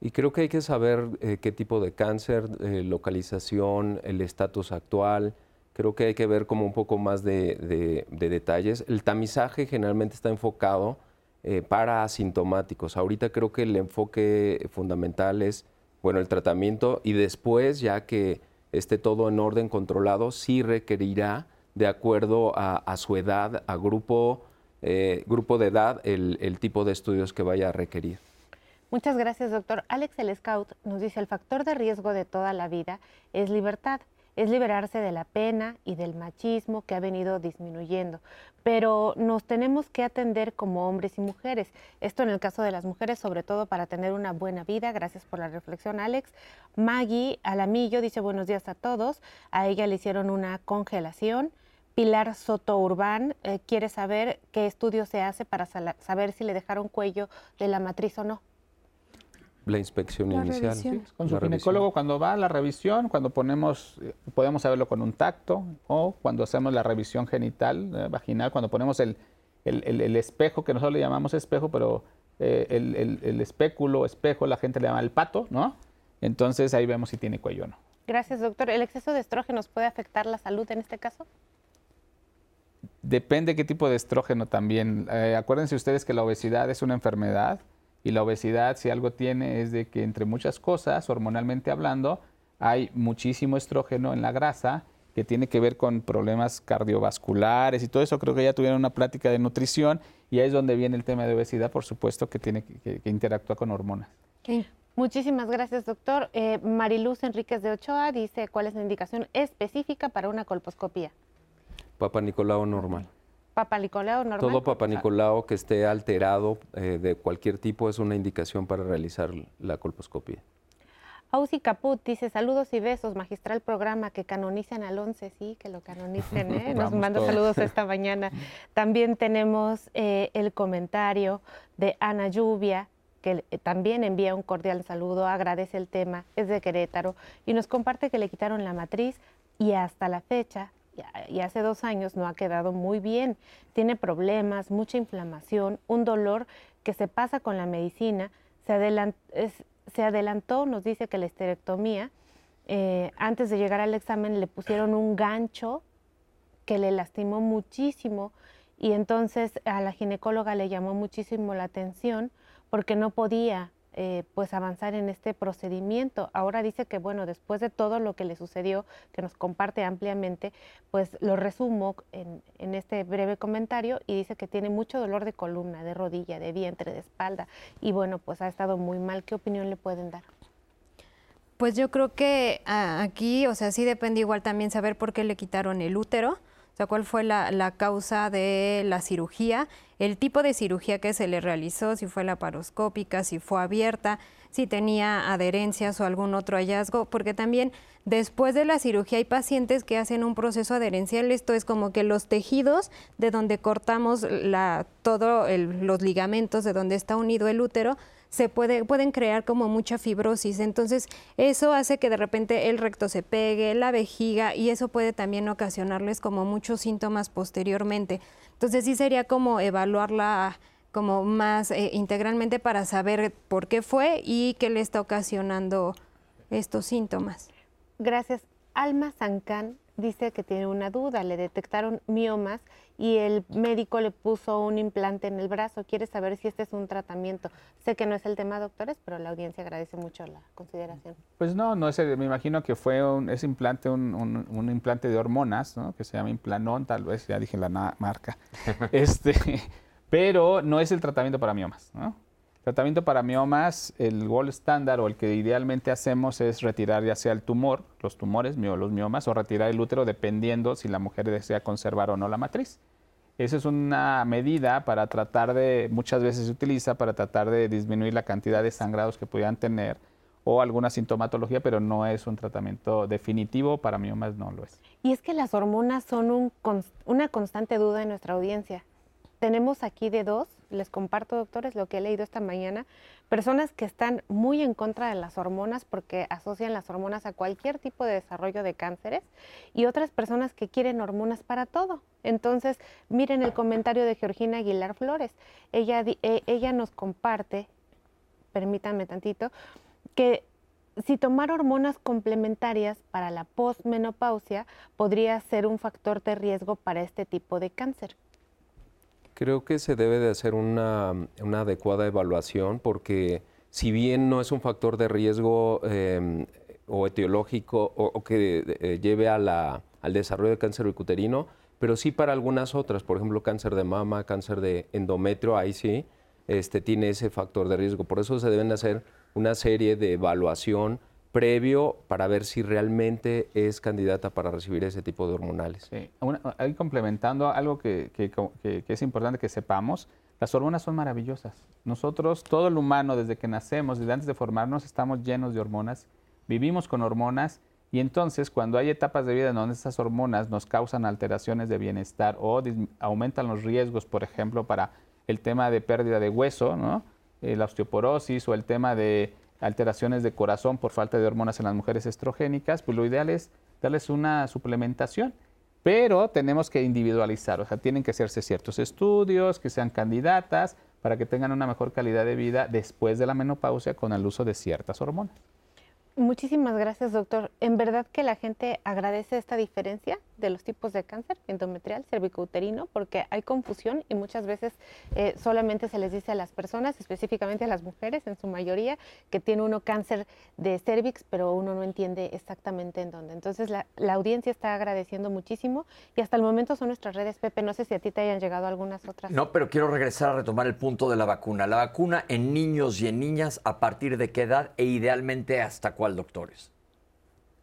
Y creo que hay que saber eh, qué tipo de cáncer, eh, localización, el estatus actual. Creo que hay que ver como un poco más de, detalles. El tamizaje generalmente está enfocado eh, para asintomáticos. Ahorita creo que el enfoque fundamental es, bueno, el tratamiento y después, ya que esté todo en orden controlado, sí requerirá, de acuerdo a, su edad, a grupo, grupo de edad, el tipo de estudios que vaya a requerir. Muchas gracias, doctor. Alex el Scout nos dice, el factor de riesgo de toda la vida es libertad, es liberarse de la pena y del machismo que ha venido disminuyendo. Pero nos tenemos que atender como hombres y mujeres. Esto en el caso de las mujeres, sobre todo para tener una buena vida. Gracias por la reflexión, Alex. Maggie Alamillo dice buenos días a todos. A ella le hicieron una congelación. Pilar Soto Urbán eh, quiere saber qué estudio se hace para saber si le dejaron cuello de la matriz o no. La inspección inicial. con su ginecólogo cuando va a la revisión, cuando ponemos, eh, podemos saberlo con un tacto o cuando hacemos la revisión genital, eh, vaginal, cuando ponemos el, el, espejo, que nosotros le llamamos espejo, pero eh, el, espéculo, espejo, la gente le llama el pato, ¿no? Entonces ahí vemos si tiene cuello o no. Gracias, doctor. ¿El exceso de estrógenos puede afectar la salud en este caso? Depende qué tipo de estrógeno también. acuérdense ustedes que la obesidad es una enfermedad y la obesidad, si algo tiene, es de que entre muchas cosas, hormonalmente hablando, hay muchísimo estrógeno en la grasa que tiene que ver con problemas cardiovasculares y todo eso. Creo que ya tuvieron una plática de nutrición y ahí es donde viene el tema de obesidad, por supuesto, que tiene que, interactuar con hormonas. Muchísimas gracias, doctor. Eh, Mariluz Enríquez de Ochoa dice cuál es la indicación específica para una colposcopía. Papa Nicolau normal. Papa normal. Todo Papa que esté alterado eh, de cualquier tipo es una indicación para realizar la colposcopia. Ausi Caput dice saludos y besos, magistral programa que canonicen al 11, sí, que lo canonicen, ¿eh? [laughs] nos manda saludos esta [laughs] mañana. También tenemos eh, el comentario de Ana Lluvia, que también envía un cordial saludo, agradece el tema, es de Querétaro y nos comparte que le quitaron la matriz y hasta la fecha y hace dos años no ha quedado muy bien. Tiene problemas, mucha inflamación, un dolor que se pasa con la medicina. Se, adelantó, nos dice que la esterectomía, eh, antes de llegar al examen le pusieron un gancho que le lastimó muchísimo y entonces a la ginecóloga le llamó muchísimo la atención porque no podía eh, pues avanzar en este procedimiento. Ahora dice que bueno, después de todo lo que le sucedió, que nos comparte ampliamente, pues lo resumo en, en este breve comentario y dice que tiene mucho dolor de columna, de rodilla, de vientre, de espalda y bueno, pues ha estado muy mal. ¿Qué opinión le pueden dar? Pues yo creo que ah, aquí, o sea, sí depende igual también saber por qué le quitaron el útero sea, cuál fue la, causa de la cirugía, el tipo de cirugía que se le realizó, si fue laparoscópica, si fue abierta, si tenía adherencias o algún otro hallazgo, porque también después de la cirugía hay pacientes que hacen un proceso adherencial, esto es como que los tejidos de donde cortamos la, todos los ligamentos de donde está unido el útero, se puede, pueden crear como mucha fibrosis. Entonces, eso hace que de repente el recto se pegue, la vejiga, y eso puede también ocasionarles como muchos síntomas posteriormente. Entonces, sí sería como evaluarla como más eh, integralmente para saber por qué fue y qué le está ocasionando estos síntomas. Gracias. Alma Sancán dice que tiene una duda, le detectaron miomas y el médico le puso un implante en el brazo. Quiere saber si este es un tratamiento. Sé que no es el tema, doctores, pero la audiencia agradece mucho la consideración. Pues no, no es el- me imagino que fue un, ese implante, un, un- un implante de hormonas, ¿no? que se llama Implanon, tal vez, ya dije la marca. [laughs] este, pero no es el tratamiento para miomas. ¿no? Tratamiento para miomas, el gold estándar o el que idealmente hacemos es retirar ya sea el tumor, los tumores, los miomas, o retirar el útero dependiendo si la mujer desea conservar o no la matriz. Esa es una medida para tratar de, muchas veces se utiliza para tratar de disminuir la cantidad de sangrados que pudieran tener o alguna sintomatología, pero no es un tratamiento definitivo para miomas, no lo es. Y es que las hormonas son un una constante duda en nuestra audiencia. Tenemos aquí de dos, les comparto doctores lo que he leído esta mañana, personas que están muy en contra de las hormonas porque asocian las hormonas a cualquier tipo de desarrollo de cánceres y otras personas que quieren hormonas para todo. Entonces, miren el comentario de Georgina Aguilar Flores. Ella, eh, ella nos comparte, permítanme tantito, que si tomar hormonas complementarias para la posmenopausia podría ser un factor de riesgo para este tipo de cáncer. Creo que se debe de hacer una, una adecuada evaluación porque si bien no es un factor de riesgo eh, o etiológico o, o que eh, lleve a la- al desarrollo de cáncer uterino, pero sí para algunas otras, por ejemplo, cáncer de mama, cáncer de endometrio, ahí sí este, tiene ese factor de riesgo. Por eso se deben hacer una serie de evaluación previo para ver si realmente es candidata para recibir ese tipo de hormonales. Sí. Una- ahí complementando algo que, que- es importante que sepamos, las hormonas son maravillosas. Nosotros, todo el humano, desde que nacemos, desde antes de formarnos, estamos llenos de hormonas, vivimos con hormonas y entonces cuando hay etapas de vida en donde estas hormonas nos causan alteraciones de bienestar o aumentan los riesgos, por ejemplo, para el tema de pérdida de hueso, ¿no? Eh, la osteoporosis o el tema de alteraciones de corazón por falta de hormonas en las mujeres estrogénicas, pues lo ideal es darles una suplementación. Pero tenemos que individualizar, o sea, tienen que hacerse ciertos estudios, que sean candidatas para que tengan una mejor calidad de vida después de la menopausia con el uso de ciertas hormonas. Muchísimas gracias, doctor. En verdad que la gente agradece esta diferencia de los tipos de cáncer endometrial, cervicouterino, porque hay confusión y muchas veces eh, solamente se les dice a las personas, específicamente a las mujeres en su mayoría, que tiene uno cáncer de cervix, pero uno no entiende exactamente en dónde. Entonces la, la audiencia está agradeciendo muchísimo y hasta el momento son nuestras redes, Pepe. No sé si a ti te hayan llegado algunas otras. No, pero quiero regresar a retomar el punto de la vacuna. La vacuna en niños y en niñas, ¿a partir de qué edad e idealmente hasta cuál, doctores?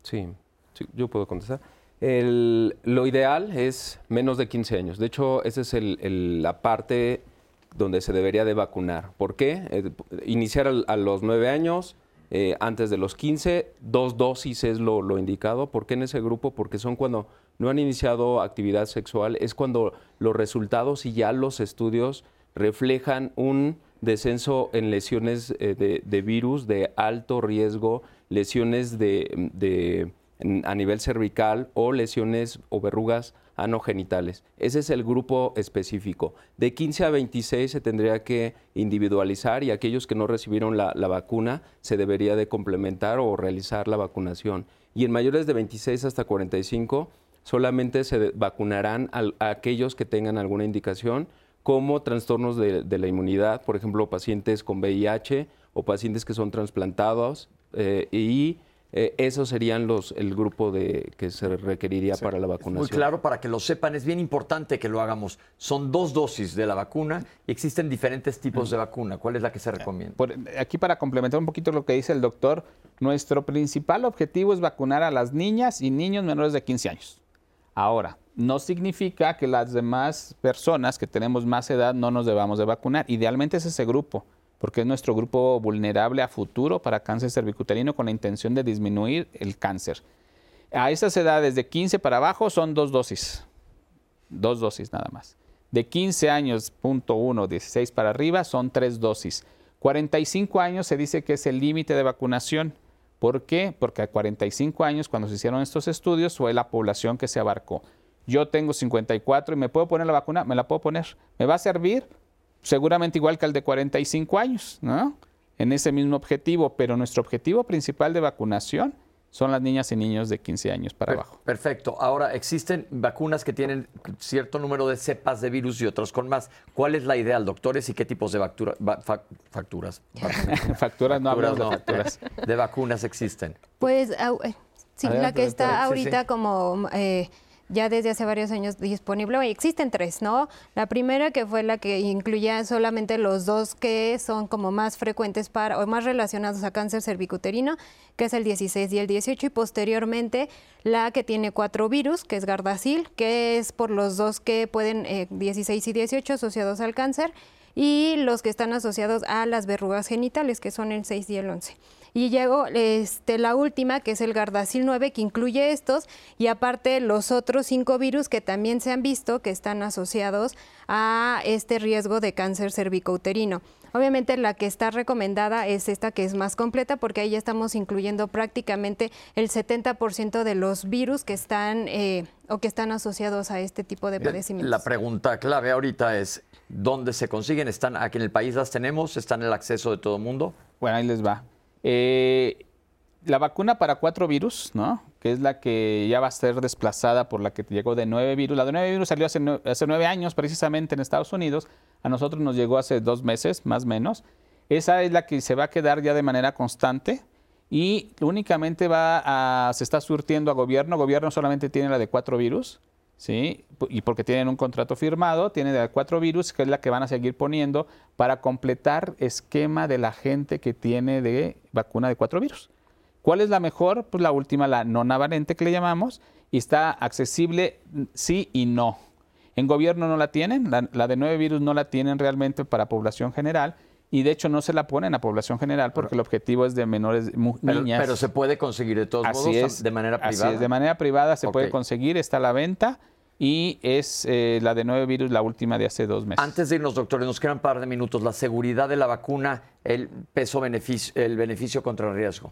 Sí, sí, yo puedo contestar. El- lo ideal es menos de 15 años. De hecho, esa es el- la parte donde se debería de vacunar. ¿Por qué? Eh, iniciar a los 9 años, eh, antes de los 15, dos dosis es lo, indicado. ¿Por qué en ese grupo? Porque son cuando no han iniciado actividad sexual, es cuando los resultados y ya los estudios reflejan un descenso en lesiones eh, de, virus de alto riesgo, lesiones de- a nivel cervical o lesiones o verrugas anogenitales. Ese es el grupo específico. De 15 a 26 se tendría que individualizar y aquellos que no recibieron la, vacuna se debería de complementar o realizar la vacunación. Y en mayores de 26 hasta 45 solamente se vacunarán a aquellos que tengan alguna indicación como trastornos de, de la inmunidad, por ejemplo, pacientes con VIH o pacientes que son trasplantados eh, y eh, esos serían los el grupo de que se requeriría para la vacunación. Muy claro, para que lo sepan, es bien importante que lo hagamos. Son dos dosis de la vacuna y existen diferentes tipos de vacuna. ¿Cuál es la que se recomienda? Por- aquí para complementar un poquito lo que dice el doctor, nuestro principal objetivo es vacunar a las niñas y niños menores de 15 años. Ahora, no significa que las demás personas que tenemos más edad no nos debamos de vacunar. Idealmente es ese grupo, porque es nuestro grupo vulnerable a futuro para cáncer cervicuterino con la intención de disminuir el cáncer. A esas edades de 15 para abajo son dos dosis, dos dosis nada más. De 15 años, punto 1, 16 para arriba son tres dosis. 45 años se dice que es el límite de vacunación. ¿Por qué? Porque a 45 años, cuando se hicieron estos estudios, fue la población que se abarcó. Yo tengo 54 y me puedo poner la vacuna, me la puedo poner. ¿Me va a servir? Seguramente igual que al de 45 años, ¿no? en ese mismo objetivo, pero nuestro objetivo principal de vacunación son las niñas y niños de 15 años para abajo. Perfecto. Ahora, existen vacunas que tienen cierto número de cepas de virus y otras con más. ¿Cuál es la ideal, doctores, y qué tipos de [laughs] facturas? facturas, no hablamos de facturas. [laughs] De vacunas existen. Pues, eh, sí, la que está ahorita como... Eh, ya desde hace varios años disponible. Existen tres, ¿no? La primera que fue la que incluía solamente los dos que son como más frecuentes para o más relacionados a cáncer cervicuterino, que es el 16 y el 18, y posteriormente la que tiene cuatro virus, que es Gardasil, que es por los dos que pueden, 16 eh, y 18, asociados al cáncer, y los que están asociados a las verrugas genitales, que son el 6 y el 11. Y llegó este, la última, que es el Gardasil 9, que incluye estos, y aparte los otros cinco virus que también se han visto que están asociados a este riesgo de cáncer cervicouterino. Obviamente la que está recomendada es esta que es más completa porque ahí ya estamos incluyendo prácticamente el 70% de los virus que están eh, o que están asociados a este tipo de padecimientos. La pregunta clave ahorita es, ¿dónde se consiguen? ¿Están aquí en el país las tenemos? ¿Están en el acceso de todo el mundo? Bueno, ahí les va. Eh, la vacuna para cuatro virus, ¿no? que es la que ya va a ser desplazada por la que llegó de nueve virus. La de nueve virus salió hace, nueve años precisamente en Estados Unidos. A nosotros nos llegó hace dos meses, más o menos. Esa es la que se va a quedar ya de manera constante y únicamente va a, se está surtiendo a gobierno. Gobierno solamente tiene la de cuatro virus, ¿sí? Y porque tienen un contrato firmado, tiene de cuatro virus, que es la que van a seguir poniendo para completar esquema de la gente que tiene de vacuna de cuatro virus. ¿Cuál es la mejor? Pues la última, la no navalente que le llamamos, y está accesible sí y no. En gobierno no la tienen, la, de nueve virus no la tienen realmente para población general, y de hecho no se la ponen a población general porque el objetivo es de menores niñas. Pero se puede conseguir de todos modos de manera privada. Así es, de manera privada se puede conseguir, está a la venta y es eh, la de nueve virus, la última de hace dos meses. Antes de irnos, doctores, nos quedan un par de minutos. La seguridad de la vacuna, el peso beneficio, el beneficio contra el riesgo.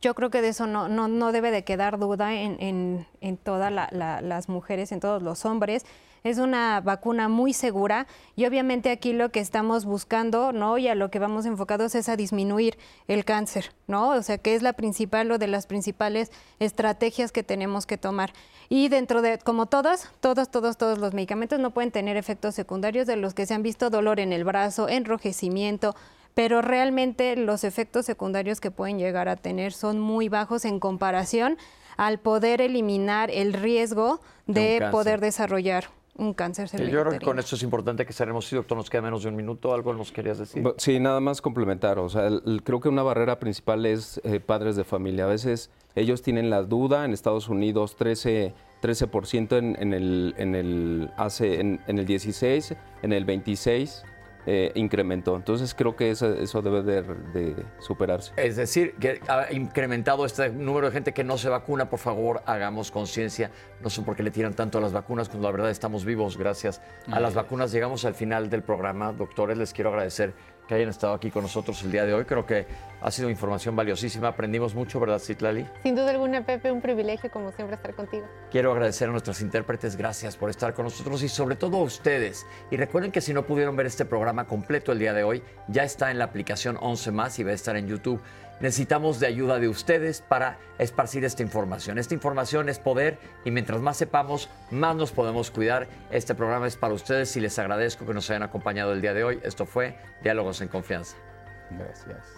Yo creo que de eso no, no, no debe de quedar duda en, en, en todas las mujeres, en todos los hombres. Es una vacuna muy segura y obviamente aquí lo que estamos buscando, ¿no? Y a lo que vamos enfocados es a disminuir el cáncer, ¿no? O sea, que es la principal o de las principales estrategias que tenemos que tomar. Y dentro de, como todas, todos, todos, todos los medicamentos no pueden tener efectos secundarios de los que se han visto dolor en el brazo, enrojecimiento, pero realmente los efectos secundarios que pueden llegar a tener son muy bajos en comparación al poder eliminar el riesgo de, poder desarrollar un cáncer Yo creo que con esto es importante que cerremos. Sí, doctor, nos queda menos de un minuto. ¿Algo nos querías decir? Sí, nada más complementar. O sea, creo que una barrera principal es eh, padres de familia. A veces ellos tienen la duda. En Estados Unidos, 13, 13% en, en, el, en, el, hace, en, en el 16, en el 26 eh, incrementó. Entonces creo que eso, eso debe de, superarse. Es decir, que ha incrementado este número de gente que no se vacuna. Por favor, hagamos conciencia. No sé por qué le tiran tanto a las vacunas, cuando la verdad estamos vivos gracias a las vacunas. Llegamos al final del programa. Doctores, les quiero agradecer que hayan estado aquí con nosotros el día de hoy. Creo que ha sido información valiosísima. Aprendimos mucho, ¿verdad, Citlali? Sin duda alguna, Pepe, un privilegio como siempre estar contigo. Quiero agradecer a nuestros intérpretes. Gracias por estar con nosotros y sobre todo a ustedes. Y recuerden que si no pudieron ver este programa completo el día de hoy, ya está en la aplicación 11 más y va a estar en YouTube. Necesitamos de ayuda de ustedes para esparcir esta información. Esta información es poder y mientras más sepamos, más nos podemos cuidar. Este programa es para ustedes y les agradezco que nos hayan acompañado el día de hoy. Esto fue Diálogos en Confianza. Gracias.